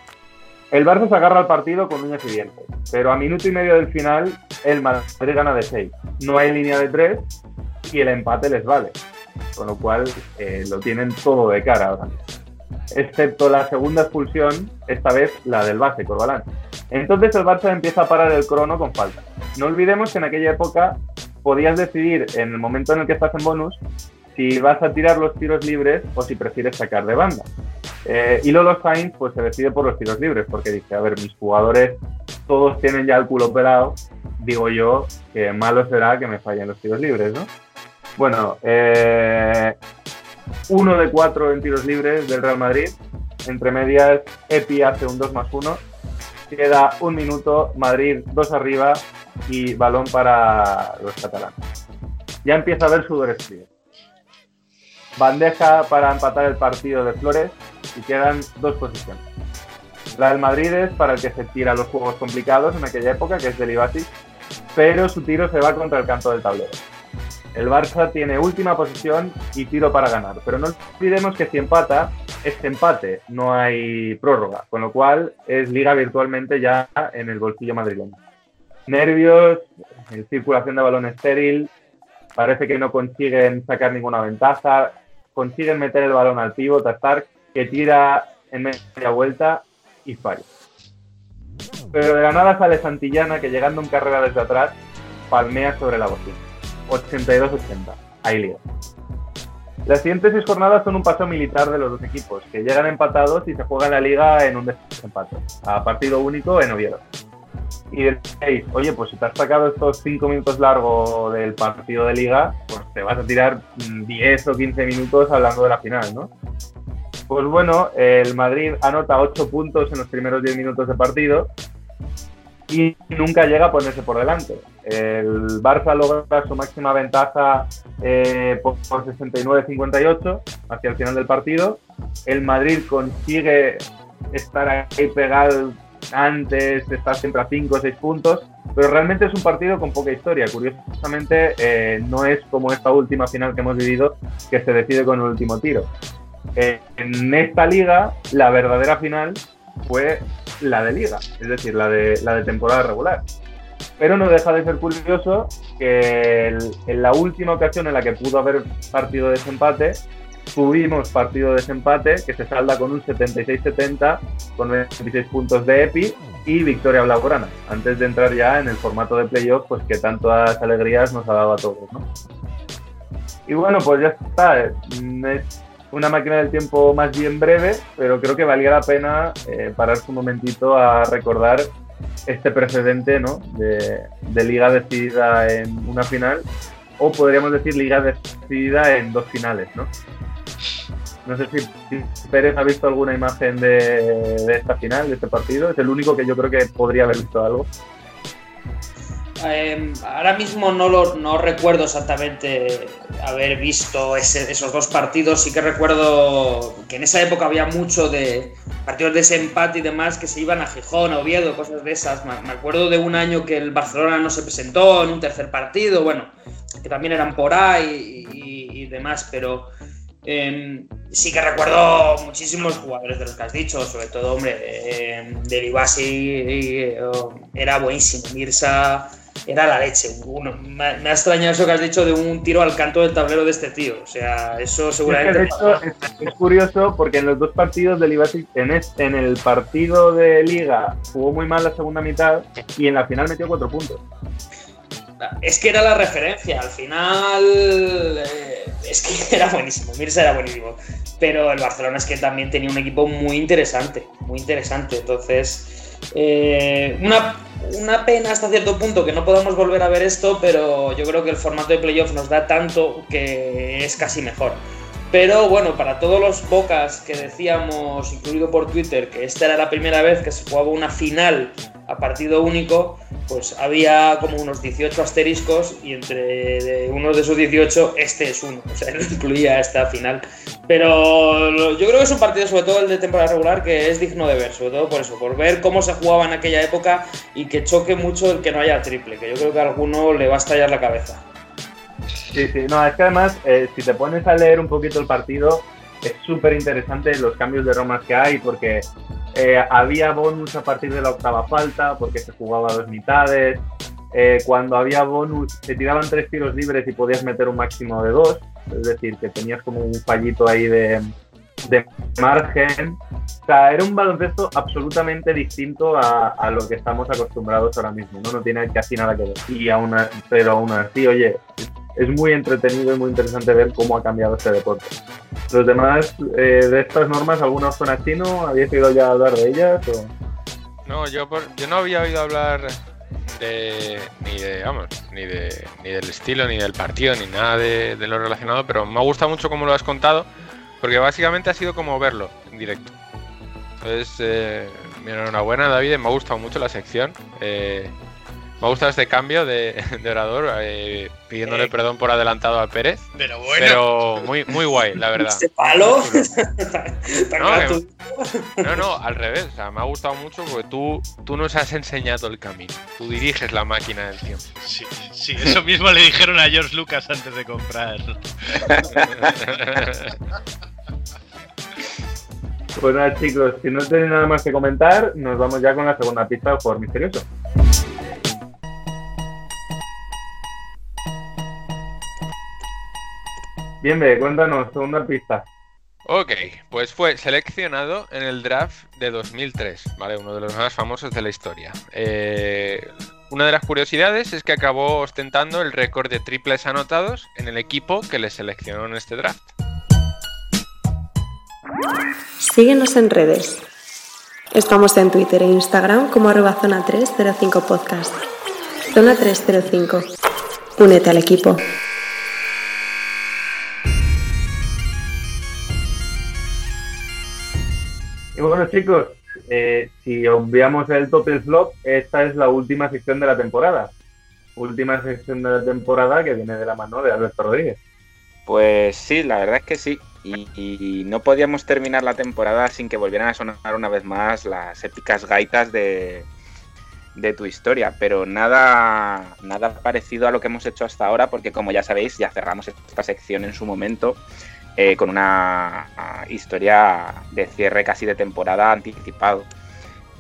[SPEAKER 4] El Barça se agarra al partido con uñas y dientes, pero a minuto y medio del final el Madrid gana de 6. No hay línea de 3 y el empate les vale, con lo cual eh, lo tienen todo de cara ahora. Excepto la segunda expulsión, esta vez la del base, Corbalán. Entonces el Barça empieza a parar el crono con falta. No olvidemos que en aquella época podías decidir en el momento en el que estás en bonus si vas a tirar los tiros libres o si prefieres sacar de banda. Eh, y Lolo Sainz pues se decide por los tiros libres porque dice, a ver, mis jugadores todos tienen ya el culo pelado, digo yo que malo será que me fallen los tiros libres, ¿no? Bueno, eh, uno de cuatro en tiros libres del Real Madrid, entre medias Epi hace un 2 más 1 Queda un minuto, Madrid dos arriba y balón para los catalanes. Ya empieza a ver sudores fríos. Bandeja para empatar el partido de Flores y quedan dos posiciones. La del Madrid es para el que se tira los juegos complicados en aquella época, que es del Ibasic, pero su tiro se va contra el canto del tablero. El Barça tiene última posición y tiro para ganar, pero no olvidemos que si empata, es empate, no hay prórroga, con lo cual es liga virtualmente ya en el bolsillo madrileño. Nervios, circulación de balón estéril, parece que no consiguen sacar ninguna ventaja, consiguen meter el balón al pívot, a que tira en media vuelta y falla. Pero de la nada sale Santillana, que llegando en carrera desde atrás, palmea sobre la bocina. 82-80. Ahí liga. Las siguientes seis jornadas son un paso militar de los dos equipos, que llegan empatados y se juegan la liga en un desempate, a partido único en Oviedo. Y diréis, oye, pues si te has sacado estos cinco minutos largos del partido de liga, pues te vas a tirar 10 o 15 minutos hablando de la final, ¿no? Pues bueno, el Madrid anota 8 puntos en los primeros 10 minutos de partido y nunca llega a ponerse por delante. El Barça logra su máxima ventaja eh, por, 69-58 hacia el final del partido. El Madrid consigue estar ahí pegado antes, estar siempre a 5 o 6 puntos, pero realmente es un partido con poca historia. Curiosamente, eh, no es como esta última final que hemos vivido, que se decide con el último tiro. Eh, en esta liga, la verdadera final fue la de liga, es decir, la de, la de temporada regular. Pero no deja de ser curioso que en la última ocasión en la que pudo haber partido de desempate, tuvimos partido de desempate que se salda con un 76-70, con 26 puntos de EPI y victoria blaugrana, antes de entrar ya en el formato de playoff, pues que tantas alegrías nos ha dado a todos. ¿no? Y bueno, pues ya está. Es una máquina del tiempo más bien breve, pero creo que valía la pena eh, pararse un momentito a recordar este precedente ¿no? de, de, liga decidida en una final, o podríamos decir liga decidida en dos finales. No, no sé si, Pérez ha visto alguna imagen de, esta final, de este partido. Es el único que yo creo que podría haber visto algo.
[SPEAKER 2] Eh, ahora mismo no, lo, no recuerdo exactamente haber visto esos dos partidos. Sí que recuerdo que en esa época había mucho de partidos de ese empate y demás que se iban a Gijón, a Oviedo, cosas de esas. Me, acuerdo de un año que el Barcelona no se presentó en un tercer partido, bueno, que también eran por ahí y, demás, pero eh, sí que recuerdo muchísimos jugadores de los que has dicho, sobre todo, hombre, eh, era buenísimo. Mirsa era la leche. Uno, me, ha extrañado eso que has dicho de un tiro al canto del tablero de este tío. O sea, eso seguramente.
[SPEAKER 4] Es, que es, es, curioso porque en los dos partidos del Ibasic, en, en el partido de Liga jugó muy mal la segunda mitad y en la final metió cuatro puntos.
[SPEAKER 2] Es que era la referencia, al final eh, es que *laughs* era buenísimo, Mirsa era buenísimo, pero el Barcelona es que también tenía un equipo muy interesante, muy interesante, entonces eh, una una pena hasta cierto punto que no podamos volver a ver esto, pero yo creo que el formato de playoff nos da tanto que es casi mejor. Pero bueno, para todos los bocas que decíamos, incluido por Twitter, que esta era la primera vez que se jugaba una final a partido único, pues había como unos 18 asteriscos y entre uno de esos 18 este es uno, o sea, *laughs* incluía esta final. Pero yo creo que es un partido, sobre todo el de temporada regular, que es digno de ver, sobre todo por eso, por ver cómo se jugaba en aquella época y que choque mucho el que no haya triple, que yo creo que a alguno le va a estallar la cabeza.
[SPEAKER 4] Sí, sí, no, es que además, eh, si te pones a leer un poquito el partido, es súper interesante los cambios de romas que hay, porque eh, había bonus a partir de la octava falta, porque se jugaba a dos mitades. Eh, cuando había bonus, se tiraban tres tiros libres y podías meter un máximo de dos, es decir, que tenías como un fallito ahí de, de margen. O sea, era un baloncesto absolutamente distinto a, a, lo que estamos acostumbrados ahora mismo, ¿no? No tiene casi nada que ver. Y aún, pero aún así, oye, es muy entretenido y muy interesante ver cómo ha cambiado este deporte. Los demás eh, de estas normas, ¿alguna son así, no? ¿Habéis oído ya hablar de ellas?
[SPEAKER 7] No, yo, por, yo no había oído hablar de ni de vamos ni de ni del estilo ni del partido ni nada de, lo relacionado pero me ha gustado mucho cómo lo has contado porque básicamente ha sido como verlo en directo Entonces, eh, enhorabuena, David. Me ha gustado mucho la sección. Eh, me ha gustado este cambio de, *laughs* de orador, eh, pidiéndole
[SPEAKER 6] Eh.
[SPEAKER 7] perdón por adelantado a Pérez.
[SPEAKER 6] Pero bueno.
[SPEAKER 7] Pero muy, muy guay, la verdad. *laughs*
[SPEAKER 2] Este palo. *laughs*
[SPEAKER 7] No,
[SPEAKER 2] gratuito.
[SPEAKER 7] No, no, al revés. O sea, me ha gustado mucho porque tú, tú nos has enseñado el camino. Tú diriges la máquina del tiempo.
[SPEAKER 6] Sí, sí, eso mismo le dijeron a George Lucas antes de comprar.
[SPEAKER 4] Pues nada, chicos, si no tenéis nada más que comentar, nos vamos ya con la segunda pista jugador misterioso. Bien, cuéntanos, segunda pista.
[SPEAKER 7] Ok, pues fue seleccionado en el draft de 2003, ¿vale? Uno de los más famosos de la historia. Eh, una de las curiosidades es que acabó ostentando el récord de triples anotados en el equipo que le seleccionó en este draft.
[SPEAKER 8] Síguenos en redes. Estamos en Twitter e Instagram como arroba zona 305 podcast. Zona 305. Únete al equipo.
[SPEAKER 4] Y bueno, chicos, eh, si obviamos el top flop, esta es la última sección de la temporada. Última sección de la temporada que viene de la mano de Alberto Rodríguez.
[SPEAKER 5] Pues sí, la verdad es que sí. Y, y no podíamos terminar la temporada sin que volvieran a sonar una vez más las épicas gaitas de, de tu historia. Pero nada, nada parecido a lo que hemos hecho hasta ahora, porque como ya sabéis, ya cerramos esta sección en su momento eh, con una ah, historia de cierre casi de temporada anticipado.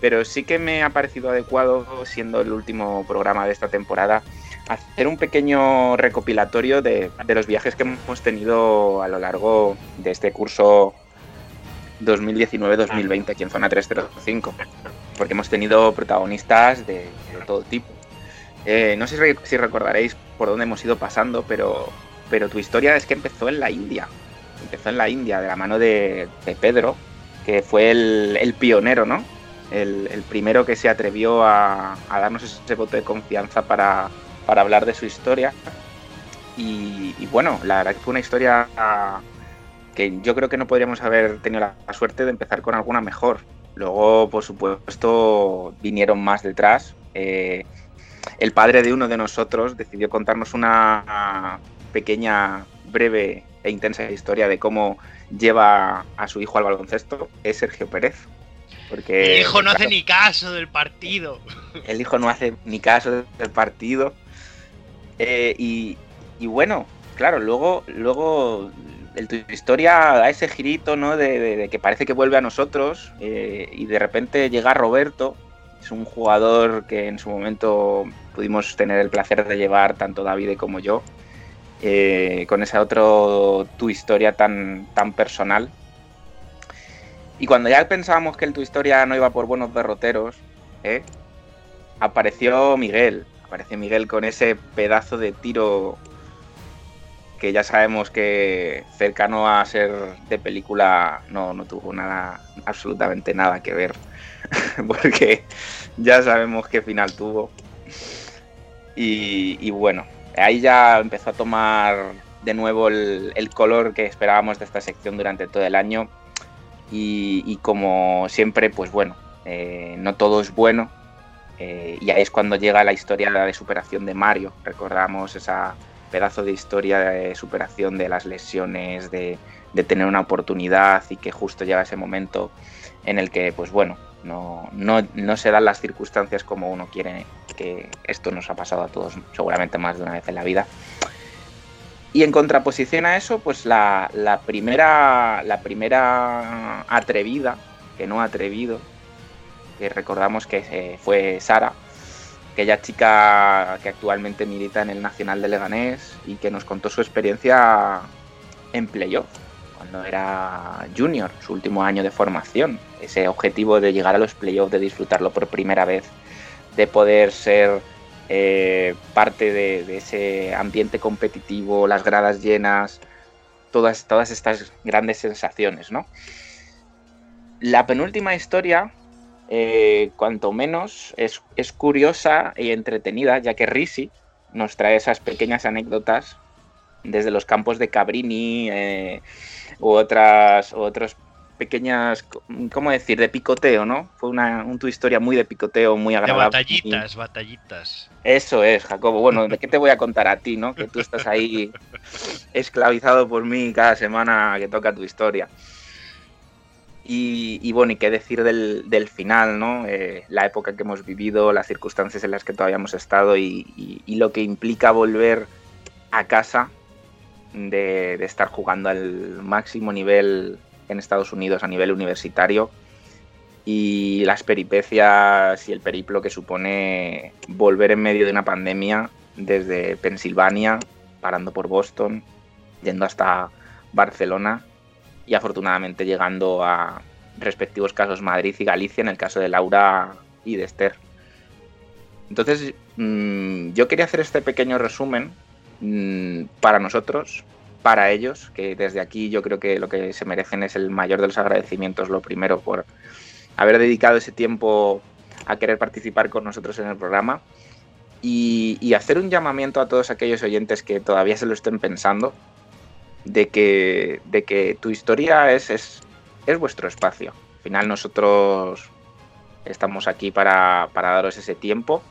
[SPEAKER 5] Pero sí que me ha parecido adecuado, siendo el último programa de esta temporada, hacer un pequeño recopilatorio de, los viajes que hemos tenido a lo largo de este curso 2019-2020 aquí en Zona 305. Porque hemos tenido protagonistas de, todo tipo. Eh, no sé si recordaréis por dónde hemos ido pasando, pero, pero tu historia es que empezó en la India. Empezó en la India, de la mano de, Pedro, que fue el, pionero, ¿no? El, primero que se atrevió a, darnos ese voto de confianza para, para hablar de su historia. Y, bueno, la verdad que fue una historia que yo creo que no podríamos haber tenido la, la suerte de empezar con alguna mejor. Luego, por supuesto, vinieron más detrás. Eh, el padre de uno de nosotros decidió contarnos una pequeña, breve e intensa historia de cómo lleva a su hijo al baloncesto. Es Sergio Pérez. Porque
[SPEAKER 6] El hijo no hace ni caso del partido.
[SPEAKER 5] el hijo no hace ni caso del partido. Eh, y, y bueno, claro, luego, luego el, tu historia da ese girito, ¿no? De, de- de que parece que vuelve a nosotros eh, y de repente llega Roberto. Es un jugador que en su momento pudimos tener el placer de llevar tanto David como yo. Eh, con esa otro tu historia tan, tan personal. Y cuando ya pensábamos que el tu historia no iba por buenos derroteros, ¿eh? apareció Miguel. Apareció Miguel con ese pedazo de tiro que ya sabemos que cercano a ser de película no, no tuvo nada, absolutamente nada que ver. *laughs* Porque ya sabemos qué final tuvo. Y, y bueno, ahí ya empezó a tomar de nuevo el, color que esperábamos de esta sección durante todo el año. Y, como siempre, pues bueno, eh, no todo es bueno. eh, y ahí es cuando llega la historia de superación de Mario. Recordamos esa pedazo de historia de superación de las lesiones, de tener una oportunidad y que justo llega ese momento en el que, pues bueno, no, no, no se dan las circunstancias como uno quiere, que esto nos ha pasado a todos seguramente más de una vez en la vida. Y en contraposición a eso, pues la, la primera, la primera atrevida, que no atrevido, que recordamos que eh, fue Sara, aquella chica que actualmente milita en el Nacional de Leganés y que nos contó su experiencia en playoff, cuando era junior, su último año de formación. Ese objetivo de llegar a los playoffs, de disfrutarlo por primera vez, de poder ser eh, parte de, ese ambiente competitivo, las gradas llenas, todas, todas estas grandes sensaciones, ¿no? La penúltima historia, eh, cuanto menos, es, es curiosa y entretenida, ya que Risi nos trae esas pequeñas anécdotas desde los campos de Cabrini eh, u, otras, u otros pequeñas, ¿cómo decir? De picoteo, ¿no? Fue una un, tu historia muy de picoteo, muy
[SPEAKER 6] De
[SPEAKER 5] agradable.
[SPEAKER 6] batallitas, batallitas.
[SPEAKER 5] Eso es, Jacobo. Bueno, ¿de qué te voy a contar a ti, no? Que tú estás ahí *laughs* esclavizado por mí cada semana que toca tu historia. Y, y bueno, y qué decir del, del final, ¿no? Eh, la época que hemos vivido, las circunstancias en las que todavía hemos estado y lo que implica volver a casa de, estar jugando al máximo nivel en Estados Unidos a nivel universitario y las peripecias y el periplo que supone volver en medio de una pandemia desde Pensilvania, parando por Boston, yendo hasta Barcelona y afortunadamente llegando a respectivos casos Madrid y Galicia en el caso de Laura y de Esther. Entonces, mm, yo quería hacer este pequeño resumen mm, para nosotros, para ellos, que desde aquí yo creo que lo que se merecen es el mayor de los agradecimientos, lo primero, por haber dedicado ese tiempo a querer participar con nosotros en el programa y, hacer un llamamiento a todos aquellos oyentes que todavía se lo estén pensando de que, de que tu historia es, es, es vuestro espacio. Al final nosotros estamos aquí para, para daros ese tiempo.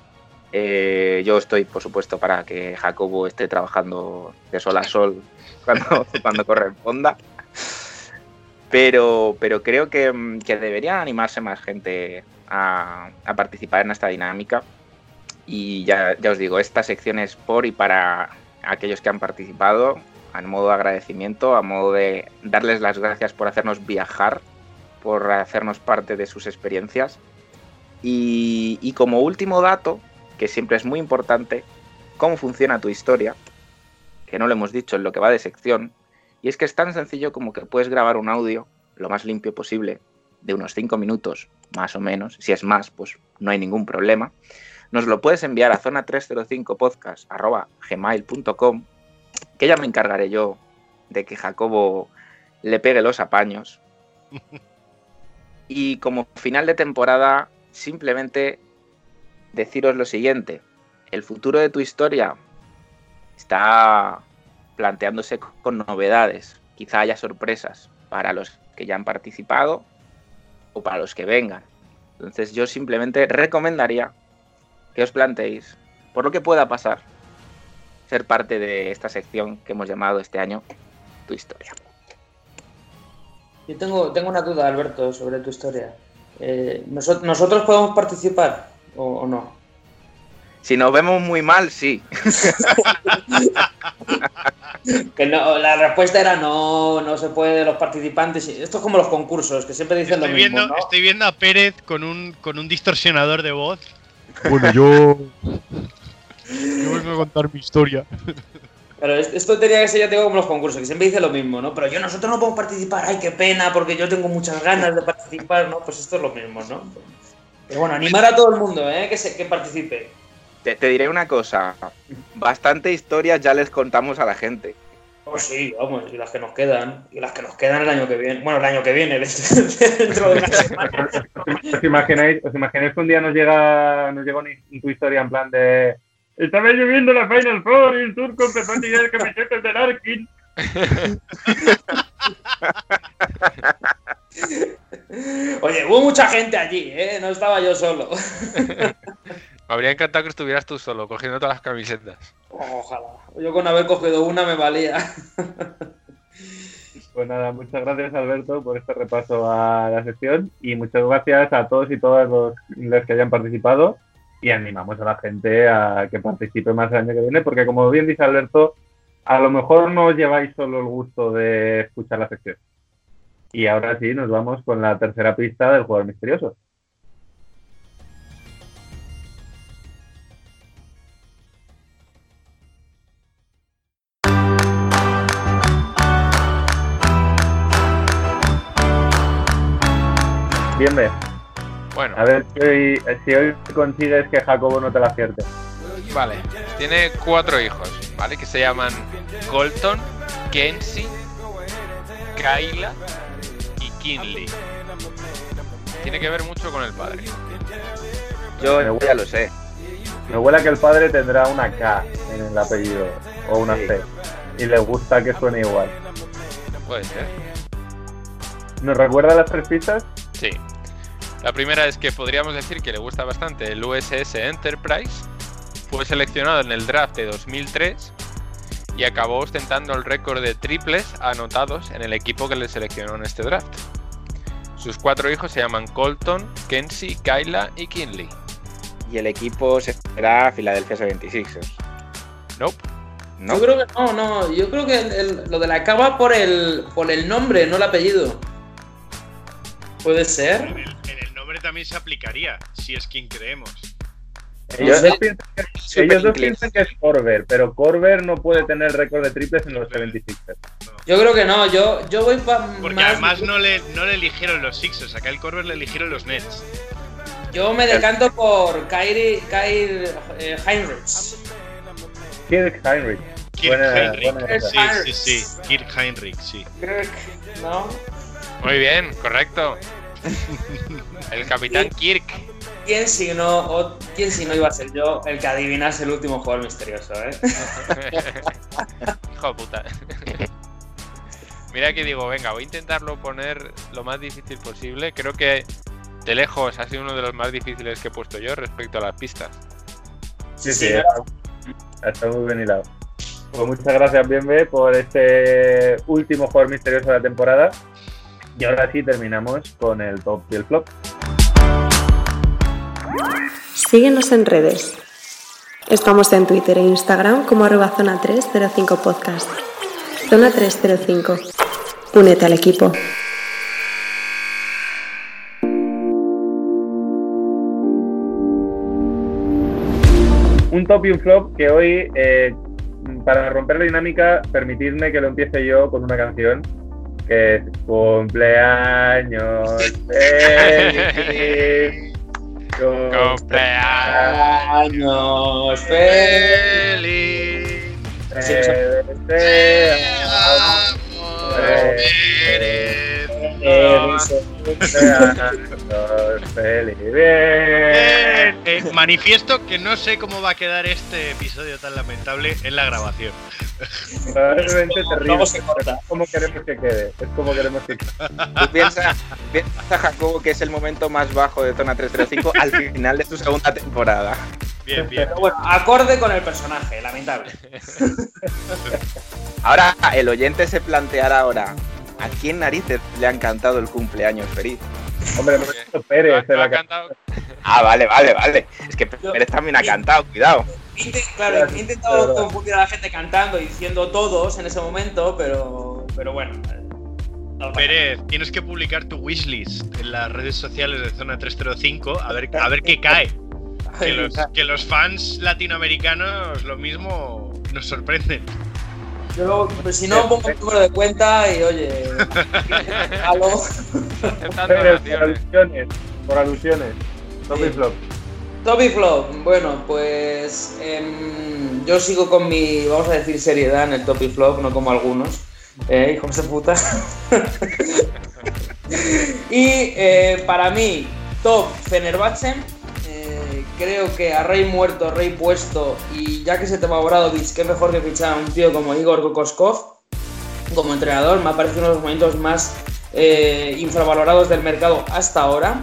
[SPEAKER 5] Eh, yo estoy, por supuesto, para que Jacobo esté trabajando de sol a sol *laughs* cuando, corresponda. Pero, pero creo que, que debería animarse más gente a, a participar en esta dinámica. Y ya, ya os digo, esta sección es por y para aquellos que han participado, a modo de agradecimiento, a modo de darles las gracias por hacernos viajar, por hacernos parte de sus experiencias. Y como último dato, que siempre es muy importante, cómo funciona tu historia, que no lo hemos dicho en lo que va de sección, y es que es tan sencillo como que puedes grabar un audio lo más limpio posible, de unos 5 minutos, más o menos. Si es más, pues no hay ningún problema. Nos lo puedes enviar a zona305podcast.gmail.com, que ya me encargaré yo de que Jacobo le pegue los apaños. *laughs* Y como final de temporada, simplemente deciros lo siguiente. El futuro de tu historia está planteándose con novedades. Quizá haya sorpresas para los que ya han participado o para los que vengan. Entonces yo simplemente recomendaría que os planteéis, por lo que pueda pasar, ser parte de esta sección que hemos llamado este año Tu historia.
[SPEAKER 2] Yo tengo, tengo una duda, Alberto, sobre tu historia. Eh, ¿noso- ¿Nosotros podemos participar o, o no?
[SPEAKER 5] Si nos vemos muy mal, sí. *laughs*
[SPEAKER 2] Que no, la respuesta era no, no se puede, los participantes. Esto es como los concursos, que siempre dicen
[SPEAKER 6] Estoy
[SPEAKER 2] lo mismo,
[SPEAKER 6] viendo,
[SPEAKER 2] ¿no?
[SPEAKER 6] estoy viendo a Pérez con un, con un distorsionador de voz.
[SPEAKER 9] Bueno, yo. *laughs* Yo vengo a contar mi historia.
[SPEAKER 2] Pero es- esto tenía que ser, ya tengo como los concursos, que siempre dice lo mismo, ¿no? Pero yo, nosotros no podemos participar, ay, qué pena, porque yo tengo muchas ganas de participar, ¿no? Pues esto es lo mismo, ¿no? Pero bueno, animar a todo el mundo, ¿eh? Que, se, que participe.
[SPEAKER 5] Te, te diré una cosa. Bastante historias ya les contamos a la gente.
[SPEAKER 2] Pues sí, vamos, y las que nos quedan, y las que nos quedan el año que viene. Bueno, el año que viene, *laughs* dentro de una semana.
[SPEAKER 4] ¿Os imagináis, os imagináis que un día nos llega, nos llega una, tu historia en plan de. Estaba lloviendo la Final Four y el turco empezó a tirar camisetas del Arkin. *laughs*
[SPEAKER 2] Oye, hubo mucha gente allí, ¿eh? No estaba yo solo. *laughs*
[SPEAKER 7] Me habría encantado que estuvieras tú solo, cogiendo todas las camisetas.
[SPEAKER 2] Ojalá. Yo con haber cogido una me valía.
[SPEAKER 4] Pues nada, muchas gracias Alberto por este repaso a la sección y muchas gracias a todos y todas los, los que hayan participado y animamos a la gente a que participe más el año que viene porque como bien dice Alberto, a lo mejor no os lleváis solo el gusto de escuchar la sección. Y ahora sí, nos vamos con la tercera pista del jugador misterioso. Bien, ve.
[SPEAKER 7] Bueno,
[SPEAKER 4] A ver si hoy, si hoy consigues que Jacobo no te la acierte.
[SPEAKER 7] vale. Tiene cuatro hijos, ¿vale? Que se llaman Colton, Kenzie, Kyla y Kinley. Tiene que ver mucho con el padre.
[SPEAKER 5] Yo ya lo sé.
[SPEAKER 4] Me huele a que el padre tendrá una K en el apellido o una
[SPEAKER 5] Sí.
[SPEAKER 4] C y le gusta que suene igual.
[SPEAKER 7] Puede ser.
[SPEAKER 4] ¿Nos recuerda las tres pistas?
[SPEAKER 7] Sí. La primera es que podríamos decir que le gusta bastante el USS Enterprise. Fue seleccionado en el draft de 2003 y acabó ostentando el récord de triples anotados en el equipo que le seleccionó en este draft. Sus cuatro hijos se llaman Colton, Kenzie, Kyla y Kinley.
[SPEAKER 5] Y el equipo será Philadelphia 76ers.
[SPEAKER 7] Nope.
[SPEAKER 5] ¿No?
[SPEAKER 2] Yo creo que no, no. Yo creo que el- el- lo de la K va por el, por el nombre, no el apellido. ¿Puede
[SPEAKER 6] En
[SPEAKER 2] ser?
[SPEAKER 6] el, en el nombre también se aplicaría, si es quien creemos.
[SPEAKER 4] Ellos, dos piensan que,
[SPEAKER 5] Super
[SPEAKER 4] ellos dos
[SPEAKER 5] inglés.
[SPEAKER 4] piensan que es Corver, pero Corver no puede tener récord de triples en los 76ers.
[SPEAKER 2] Yo creo que no. Yo, yo voy para
[SPEAKER 6] Porque
[SPEAKER 2] más.
[SPEAKER 6] además no le, no le eligieron los Sixers, acá el Corver le eligieron los Nets.
[SPEAKER 2] Yo me decanto por Kyrie, Kyrie eh, Heinrichs.
[SPEAKER 4] Kirk Heinrich.
[SPEAKER 6] Kirk
[SPEAKER 4] Buena-
[SPEAKER 6] Heinrich. Sí, sí, sí. Kirk Heinrich, sí.
[SPEAKER 2] Kirk, ¿no?
[SPEAKER 7] Muy bien, correcto. *laughs* El capitán Kirk.
[SPEAKER 2] ¿Quién si no, o- quién si no iba a ser yo el que adivinase el último jugador misterioso, eh? *laughs*
[SPEAKER 7] Hijo de puta. Mira que digo, venga, voy a intentarlo poner lo más difícil posible. Creo que de lejos ha sido uno de los más difíciles que he puesto yo respecto a las pistas.
[SPEAKER 4] Sí,
[SPEAKER 2] Sí,
[SPEAKER 4] sí, está, está muy bien hilado. Pues muchas gracias, Bienve, por este último jugador misterioso de la temporada. Y ahora sí terminamos con el top y el flop.
[SPEAKER 8] Síguenos en redes. Estamos en Twitter e Instagram como arroba zona 305 podcast. Zona 305. Únete al equipo.
[SPEAKER 4] Un top y un flop que hoy, eh, para romper la dinámica, permitidme que lo empiece yo con una canción que es Cumpleaños feliz. *laughs*
[SPEAKER 7] Cumpleaños.
[SPEAKER 2] Años feliz.
[SPEAKER 4] te deseamos feliz. Bien.
[SPEAKER 6] Eh, eh, manifiesto que no sé cómo va a quedar este episodio tan lamentable en la grabación.
[SPEAKER 4] Probablemente terrible.
[SPEAKER 2] Luego se corta.
[SPEAKER 4] Es como queremos que quede. Es como queremos que quede.
[SPEAKER 5] Tú piensa, piensa, Jacobo, que es el momento más bajo de Zona 305 al final de tu segunda temporada.
[SPEAKER 6] Bien, bien.
[SPEAKER 2] Pero bueno, acorde con el personaje, lamentable.
[SPEAKER 5] Ahora, el oyente se planteará ahora, ¿a quién narices le han cantado el cumpleaños feliz?
[SPEAKER 4] Hombre,
[SPEAKER 7] Lo ha-
[SPEAKER 4] Pérez.
[SPEAKER 7] lo
[SPEAKER 4] en
[SPEAKER 7] ha cantado.
[SPEAKER 5] Ah, vale, vale, vale. Es que Pérez también ha cantado, cuidado.
[SPEAKER 2] Claro, he intentado confundir a la gente cantando y diciendo todos en ese momento, pero, pero bueno. no
[SPEAKER 6] Pérez, tienes que publicar tu wishlist en las redes sociales de Zona 305 a ver, a ver qué *laughs* cae.
[SPEAKER 2] nada.
[SPEAKER 6] Que los, que los fans latinoamericanos lo mismo nos sorprenden.
[SPEAKER 2] Yo, pues, si no, pongo un número de cuenta y oye. *laughs*
[SPEAKER 4] Pérez, por alusiones. Por alusiones. Top y flop.
[SPEAKER 2] Toby Flop, bueno, pues em, yo sigo con mi, vamos a decir, seriedad en el Toby Flop, no como algunos, eh, hijos de puta. *laughs* *laughs* y eh, para mí, top Fenerbahce, eh, creo que a rey muerto, rey puesto, y ya que se te va Obradovic, qué mejor que fichar a un tío como Igor Kokoskov como entrenador, me ha parecido uno de los momentos más eh, infravalorados del mercado hasta ahora.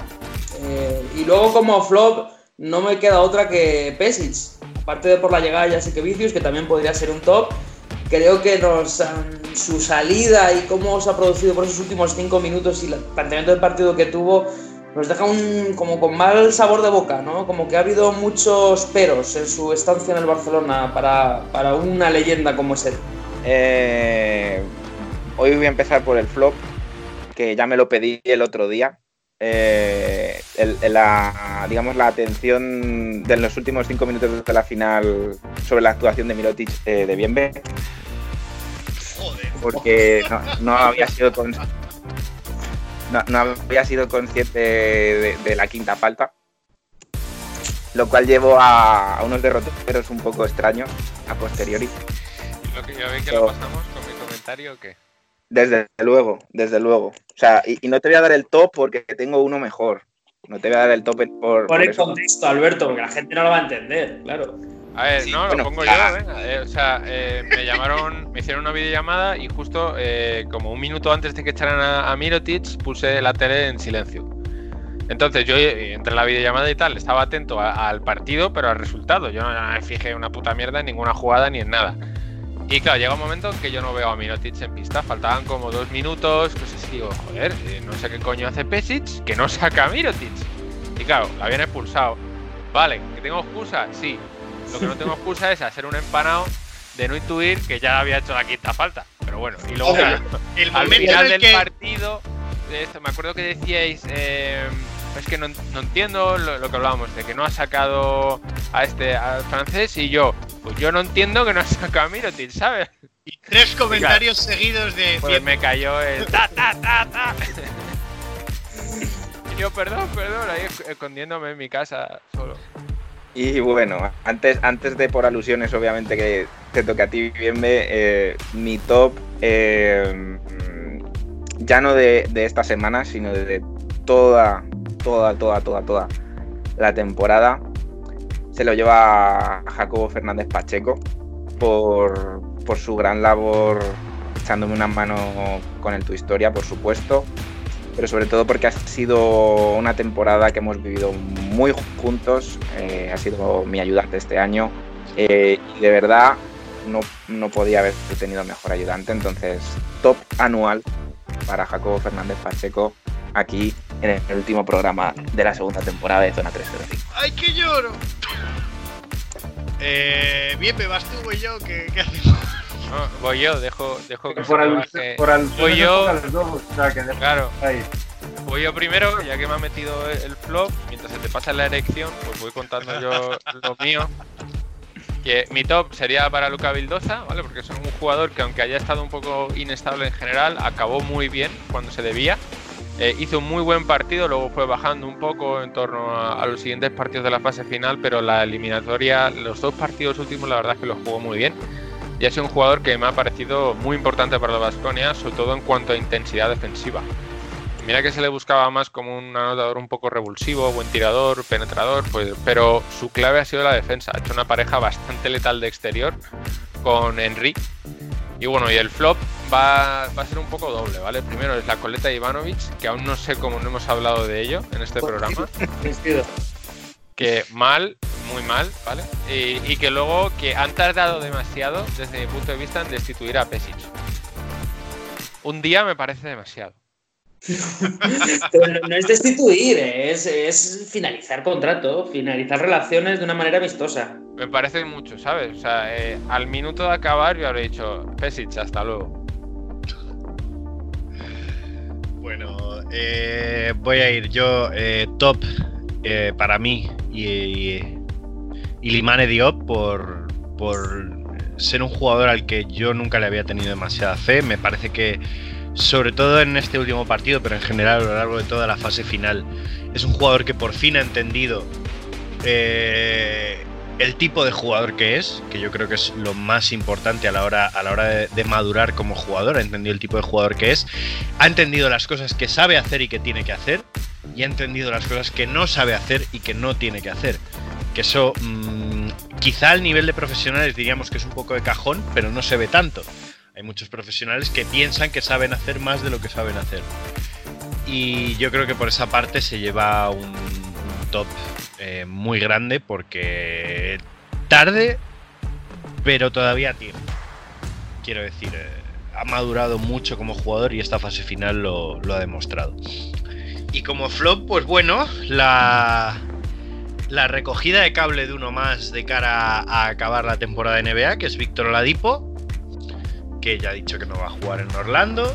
[SPEAKER 2] Eh, y luego como flop no me queda otra que Pesic. Aparte de por la llegada ya sé que Vicius, que también podría ser un top. Creo que nos, su salida y cómo se ha producido por esos últimos cinco minutos y el planteamiento del partido que tuvo nos deja un, como con mal sabor de boca, ¿no? Como que ha habido muchos peros en su estancia en el Barcelona para, para una leyenda como es él.
[SPEAKER 5] Eh, hoy voy a empezar por el flop, que ya me lo pedí el otro día. Eh, el- el- la, digamos, la atención de los últimos cinco minutos de la final sobre la actuación de Mirotic eh, de Bienve,
[SPEAKER 6] Joder.
[SPEAKER 5] porque no, no había sido con- no, no había sido consciente de, de la quinta falta, lo cual llevó a, a unos derroteros un poco extraños a posteriori.
[SPEAKER 7] Lo que ya ve que lo pasamos con mi comentario o qué.
[SPEAKER 5] Desde luego, desde luego. O sea, y, y no te voy a dar el top porque tengo uno mejor. No te voy a dar el top por,
[SPEAKER 2] Por
[SPEAKER 5] por
[SPEAKER 2] el
[SPEAKER 5] eso.
[SPEAKER 2] contexto, Alberto, porque la gente no lo va a entender, claro.
[SPEAKER 7] A ver,
[SPEAKER 5] Sí,
[SPEAKER 7] no,
[SPEAKER 5] bueno,
[SPEAKER 7] lo pongo
[SPEAKER 5] ah.
[SPEAKER 7] yo, venga. Eh, o sea, eh, me llamaron, me hicieron una videollamada y justo eh, como un minuto antes de que echaran a, a Mirotic puse la tele en silencio. Entonces yo eh, entre la videollamada y tal estaba atento a- al partido, pero al resultado. Yo no me fijé una puta mierda en ninguna jugada ni en nada. Y claro, llega un momento en que yo no veo a Mirotic en pista. Faltaban como dos minutos, cosas así. Digo, joder, no sé qué coño hace Pesic, que no saca a Mirotic. Y claro, la habían expulsado. Vale, ¿que tengo excusa? Sí. Lo que no tengo excusa es hacer un empanado de no intuir que ya había hecho la quinta falta. Pero bueno, y luego
[SPEAKER 6] Oye, el
[SPEAKER 7] al final del
[SPEAKER 6] que-
[SPEAKER 7] partido, de esto, me acuerdo que decíais, eh, es que no, no entiendo lo, lo que hablábamos, de que no ha sacado a este al francés y yo, pues yo no entiendo que no ha sacado a Mirotic, ¿sabes?
[SPEAKER 6] Y tres comentarios seguidos de.
[SPEAKER 7] Pues me cayó el *laughs* ta ta ta ta. *laughs* Y yo, perdón, perdón, ahí esc- escondiéndome en mi casa solo.
[SPEAKER 5] Y bueno, antes, antes de por alusiones, obviamente que te toca a ti, Bienve, eh, mi top, mm, ya no de, de esta semana, sino de toda, toda, toda, toda, toda la temporada, se lo lleva Jacobo Fernández Pacheco por, por su gran labor echándome una mano con el Tu Historia, por supuesto, pero sobre todo porque ha sido una temporada que hemos vivido muy juntos, eh, ha sido mi ayudante este año eh, y de verdad no, no podía haber tenido mejor ayudante, entonces top anual para Jacobo Fernández Pacheco aquí en el último programa de la segunda temporada de Zona 305.
[SPEAKER 6] ¡Ay, que lloro! *laughs* Eh, bien, me vas tú, voy yo, ¿qué, qué hacemos?
[SPEAKER 7] No, voy yo, dejo, dejo que
[SPEAKER 4] Por, alusiones
[SPEAKER 7] Voy yo,
[SPEAKER 4] toca los dos, o sea, que
[SPEAKER 7] claro.
[SPEAKER 4] ahí.
[SPEAKER 7] Voy yo primero, ya que me ha metido el flop, mientras se te pasa la erección, pues voy contando yo lo mío. Que mi top sería para Luca Vildoza, ¿vale? Porque es un jugador que aunque haya estado un poco inestable en general, acabó muy bien cuando se debía. Eh, hizo un muy buen partido, luego fue bajando un poco en torno a, a los siguientes partidos de la fase final, pero la eliminatoria, los dos partidos últimos, la verdad es que los jugó muy bien. Y ha sido un jugador que me ha parecido muy importante para la Vasconia, sobre todo en cuanto a intensidad defensiva. Mira que se le buscaba más como un anotador un poco revulsivo, buen tirador, penetrador, pues, pero su clave ha sido la defensa. Ha hecho una pareja bastante letal de exterior con Henry. Y bueno, y el flop va, va a ser un poco doble, ¿vale? Primero es la coleta de Ivanovic, que aún no sé cómo no hemos hablado de ello en este programa. *laughs* Que mal, muy mal, ¿vale? Y, y que luego que han tardado demasiado, desde mi punto de vista, en destituir a Pesic. Un día me parece demasiado. *laughs*
[SPEAKER 2] Pero no, no es destituir, es, es finalizar contrato, finalizar relaciones de una manera amistosa.
[SPEAKER 7] Me parece mucho, ¿sabes? O sea, eh, al minuto de acabar yo habré dicho, Pesic, hasta luego.
[SPEAKER 6] Bueno, eh, voy a ir yo eh, top eh, para mí y, y, Limane Diop por, por ser un jugador al que yo nunca le había tenido demasiada fe. Me parece que, sobre todo en este último partido, pero en general a lo largo de toda la fase final, es un jugador que por fin ha entendido eh, el tipo de jugador que es, que yo creo que es lo más importante a la hora, a la hora de, de madurar como jugador. Ha entendido el tipo de jugador que es, ha entendido las cosas que sabe hacer y que tiene que hacer, y ha entendido las cosas que no sabe hacer y que no tiene que hacer. Que eso, mmm, quizá al nivel de profesionales diríamos que es un poco de cajón, pero no se ve tanto. Hay muchos profesionales que piensan que saben hacer más de lo que saben hacer. Y yo creo que por esa parte se lleva un, top eh, muy grande porque tarde, pero todavía a tiempo. Quiero decir, eh, ha madurado mucho como jugador y esta fase final lo ha demostrado. Y como flop, pues bueno, la, la recogida de cable de uno más de cara a acabar la temporada de NBA, que es Víctor Oladipo, que ya ha dicho que no va a jugar en Orlando.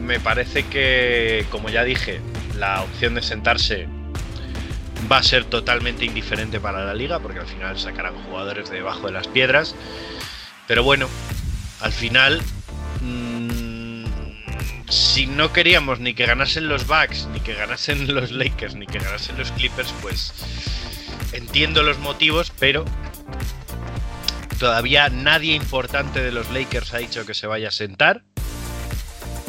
[SPEAKER 6] Me parece que, como ya dije, la opción de sentarse va a ser totalmente indiferente para la liga, porque al final sacarán jugadores de debajo de las piedras. Pero bueno, al final, mmm, si no queríamos ni que ganasen los Bucks, ni que ganasen *laughs* los Lakers, ni que ganasen los Clippers, pues entiendo los motivos, pero todavía nadie importante de los Lakers ha dicho que se vaya a sentar.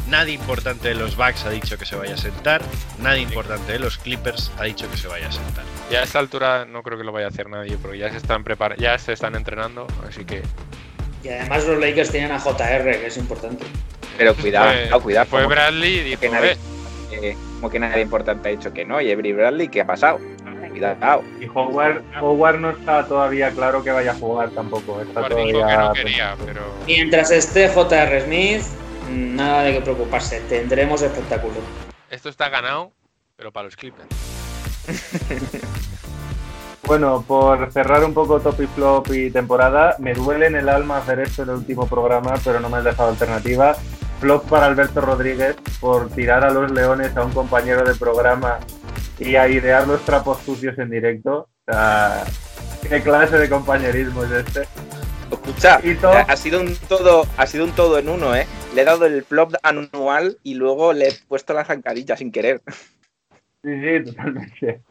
[SPEAKER 6] Nadie importante de los Bucks ha dicho que se vaya a sentar. Nadie importante de los Clippers ha dicho que se vaya a sentar.
[SPEAKER 7] Ya a esta altura no creo que lo vaya a hacer nadie, porque ya se están prepar ya se están entrenando, así que.
[SPEAKER 2] Y además los Lakers tienen a JR, que es importante.
[SPEAKER 5] Pero cuidado,
[SPEAKER 7] Fue-
[SPEAKER 5] no, cuidado.
[SPEAKER 7] Fue
[SPEAKER 5] como-
[SPEAKER 7] Bradley y dijo,
[SPEAKER 5] que nadie,
[SPEAKER 7] "Eh,
[SPEAKER 5] como que nadie importante ha dicho que no. Y Avery Bradley, ¿qué ha pasado? Cuidado.
[SPEAKER 4] Y Howard, Howard no está todavía claro que vaya a jugar tampoco. Está
[SPEAKER 7] Howard dijo
[SPEAKER 4] todavía.
[SPEAKER 7] que no quería, pero.
[SPEAKER 2] Mientras esté JR Smith, nada de que preocuparse. Tendremos espectáculo.
[SPEAKER 7] Esto está ganado, pero para los Clippers. *laughs*
[SPEAKER 4] Bueno, por cerrar un poco top y flop y temporada, me duele en el alma hacer esto en el último programa, pero no me has dejado alternativa. Flop para Alberto Rodríguez por tirar a los leones a un compañero de programa y a idear los trapos sucios en directo. O sea, ¿qué clase de compañerismo es este?
[SPEAKER 5] Escucha, ha sido un todo, ha sido un todo en uno, ¿eh? Le he dado el flop anual y luego le he puesto la zancadilla sin querer.
[SPEAKER 4] Sí, sí, totalmente.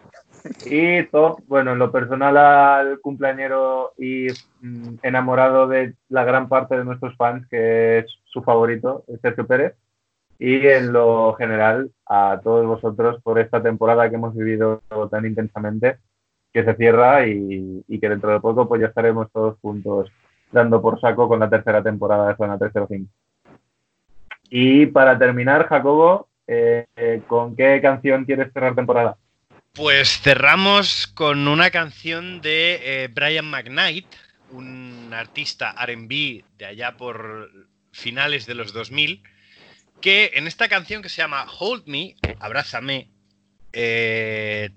[SPEAKER 4] Y top, bueno, en lo personal al cumpleañero y mm, enamorado de la gran parte de nuestros fans, que es su favorito, Sergio Pérez. Y en lo general a todos vosotros por esta temporada que hemos vivido tan intensamente, que se cierra y, que dentro de poco pues ya estaremos todos juntos dando por saco con la tercera temporada de Zona 305. Y para terminar, Jacobo, eh, eh, ¿con qué canción quieres cerrar temporada?
[SPEAKER 6] Pues cerramos con una canción de eh, Brian McKnight, un artista RB de allá por finales de los 2000, que en esta canción que se llama Hold Me, Abrázame, eh,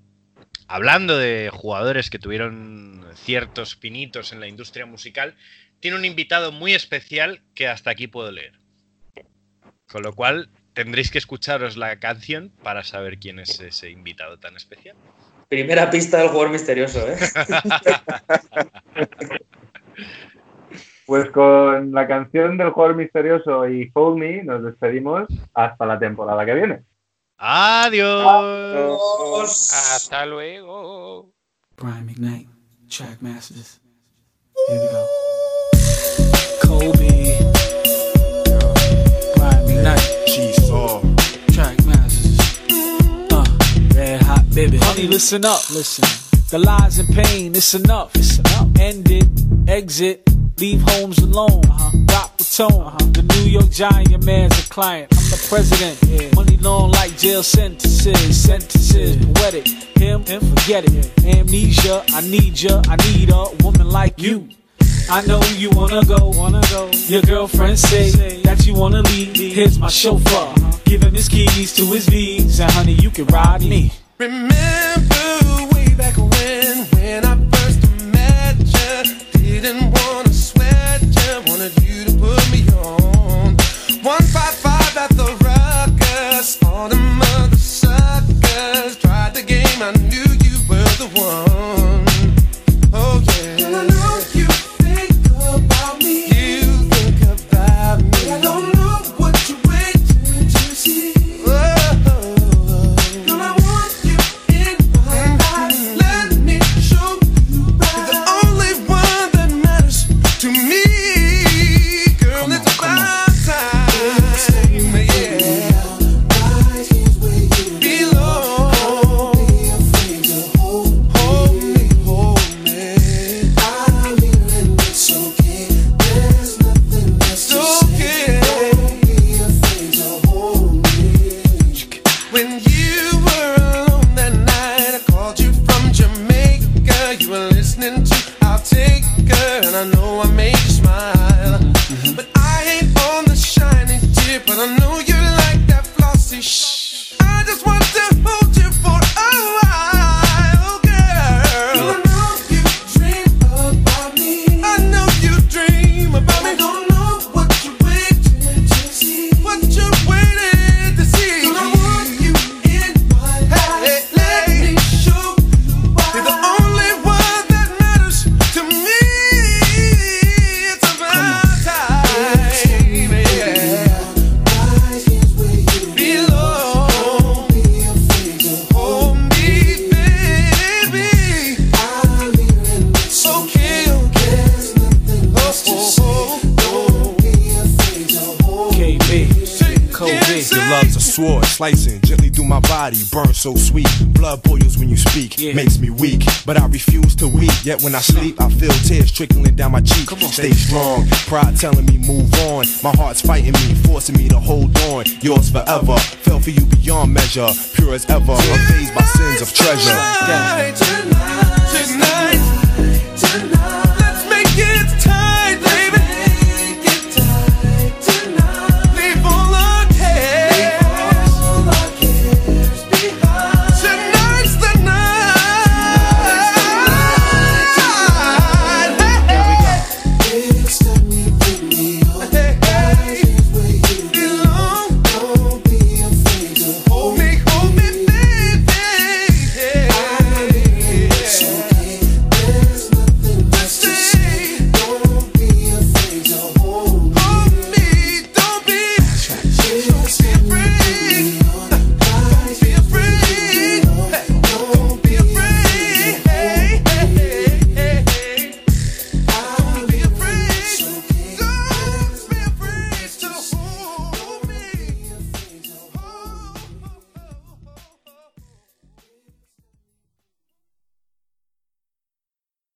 [SPEAKER 6] hablando de jugadores que tuvieron ciertos pinitos en la industria musical, tiene un invitado muy especial que hasta aquí puedo leer. Con lo cual tendréis que escucharos la canción para saber quién es ese invitado tan especial.
[SPEAKER 2] Primera pista del jugador misterioso, ¿eh? *laughs*
[SPEAKER 4] Pues con la canción del jugador misterioso y Hold Me nos despedimos hasta la temporada que viene.
[SPEAKER 6] Adiós.
[SPEAKER 7] Hasta luego.
[SPEAKER 10] Brian McKnight, Track Masters. Here we go. Kobe. Baby. Honey, listen up. Listen. The lies and pain, it's enough. It's enough. End it, exit, leave homes alone. Uh-huh. Drop the tone. Uh-huh. The New York Giant man's a client. I'm the president. Yeah. Money long like jail sentences. Sentences, poetic. Him, forget it. Amnesia, I need ya. I need a woman like you. I know you wanna go, wanna go. Your girlfriend say that you wanna leave. Me. Here's my chauffeur. Give him his keys to his V's, and honey, you can ride me.
[SPEAKER 11] Remember way back when, when I first met you, didn't wanna sweat you, wanted you to put me on. 155 at the
[SPEAKER 12] so sweet. Blood boils when you speak, yeah. makes me weak. But I refuse to weep, yet when I sleep, I feel tears trickling down my cheek. On, Stay baby. strong, pride telling me move on. My heart's fighting me, forcing me to hold on. Yours forever, fell for you beyond measure. Pure as ever, amazed by sins of treasure. Tonight, tonight, tonight, tonight.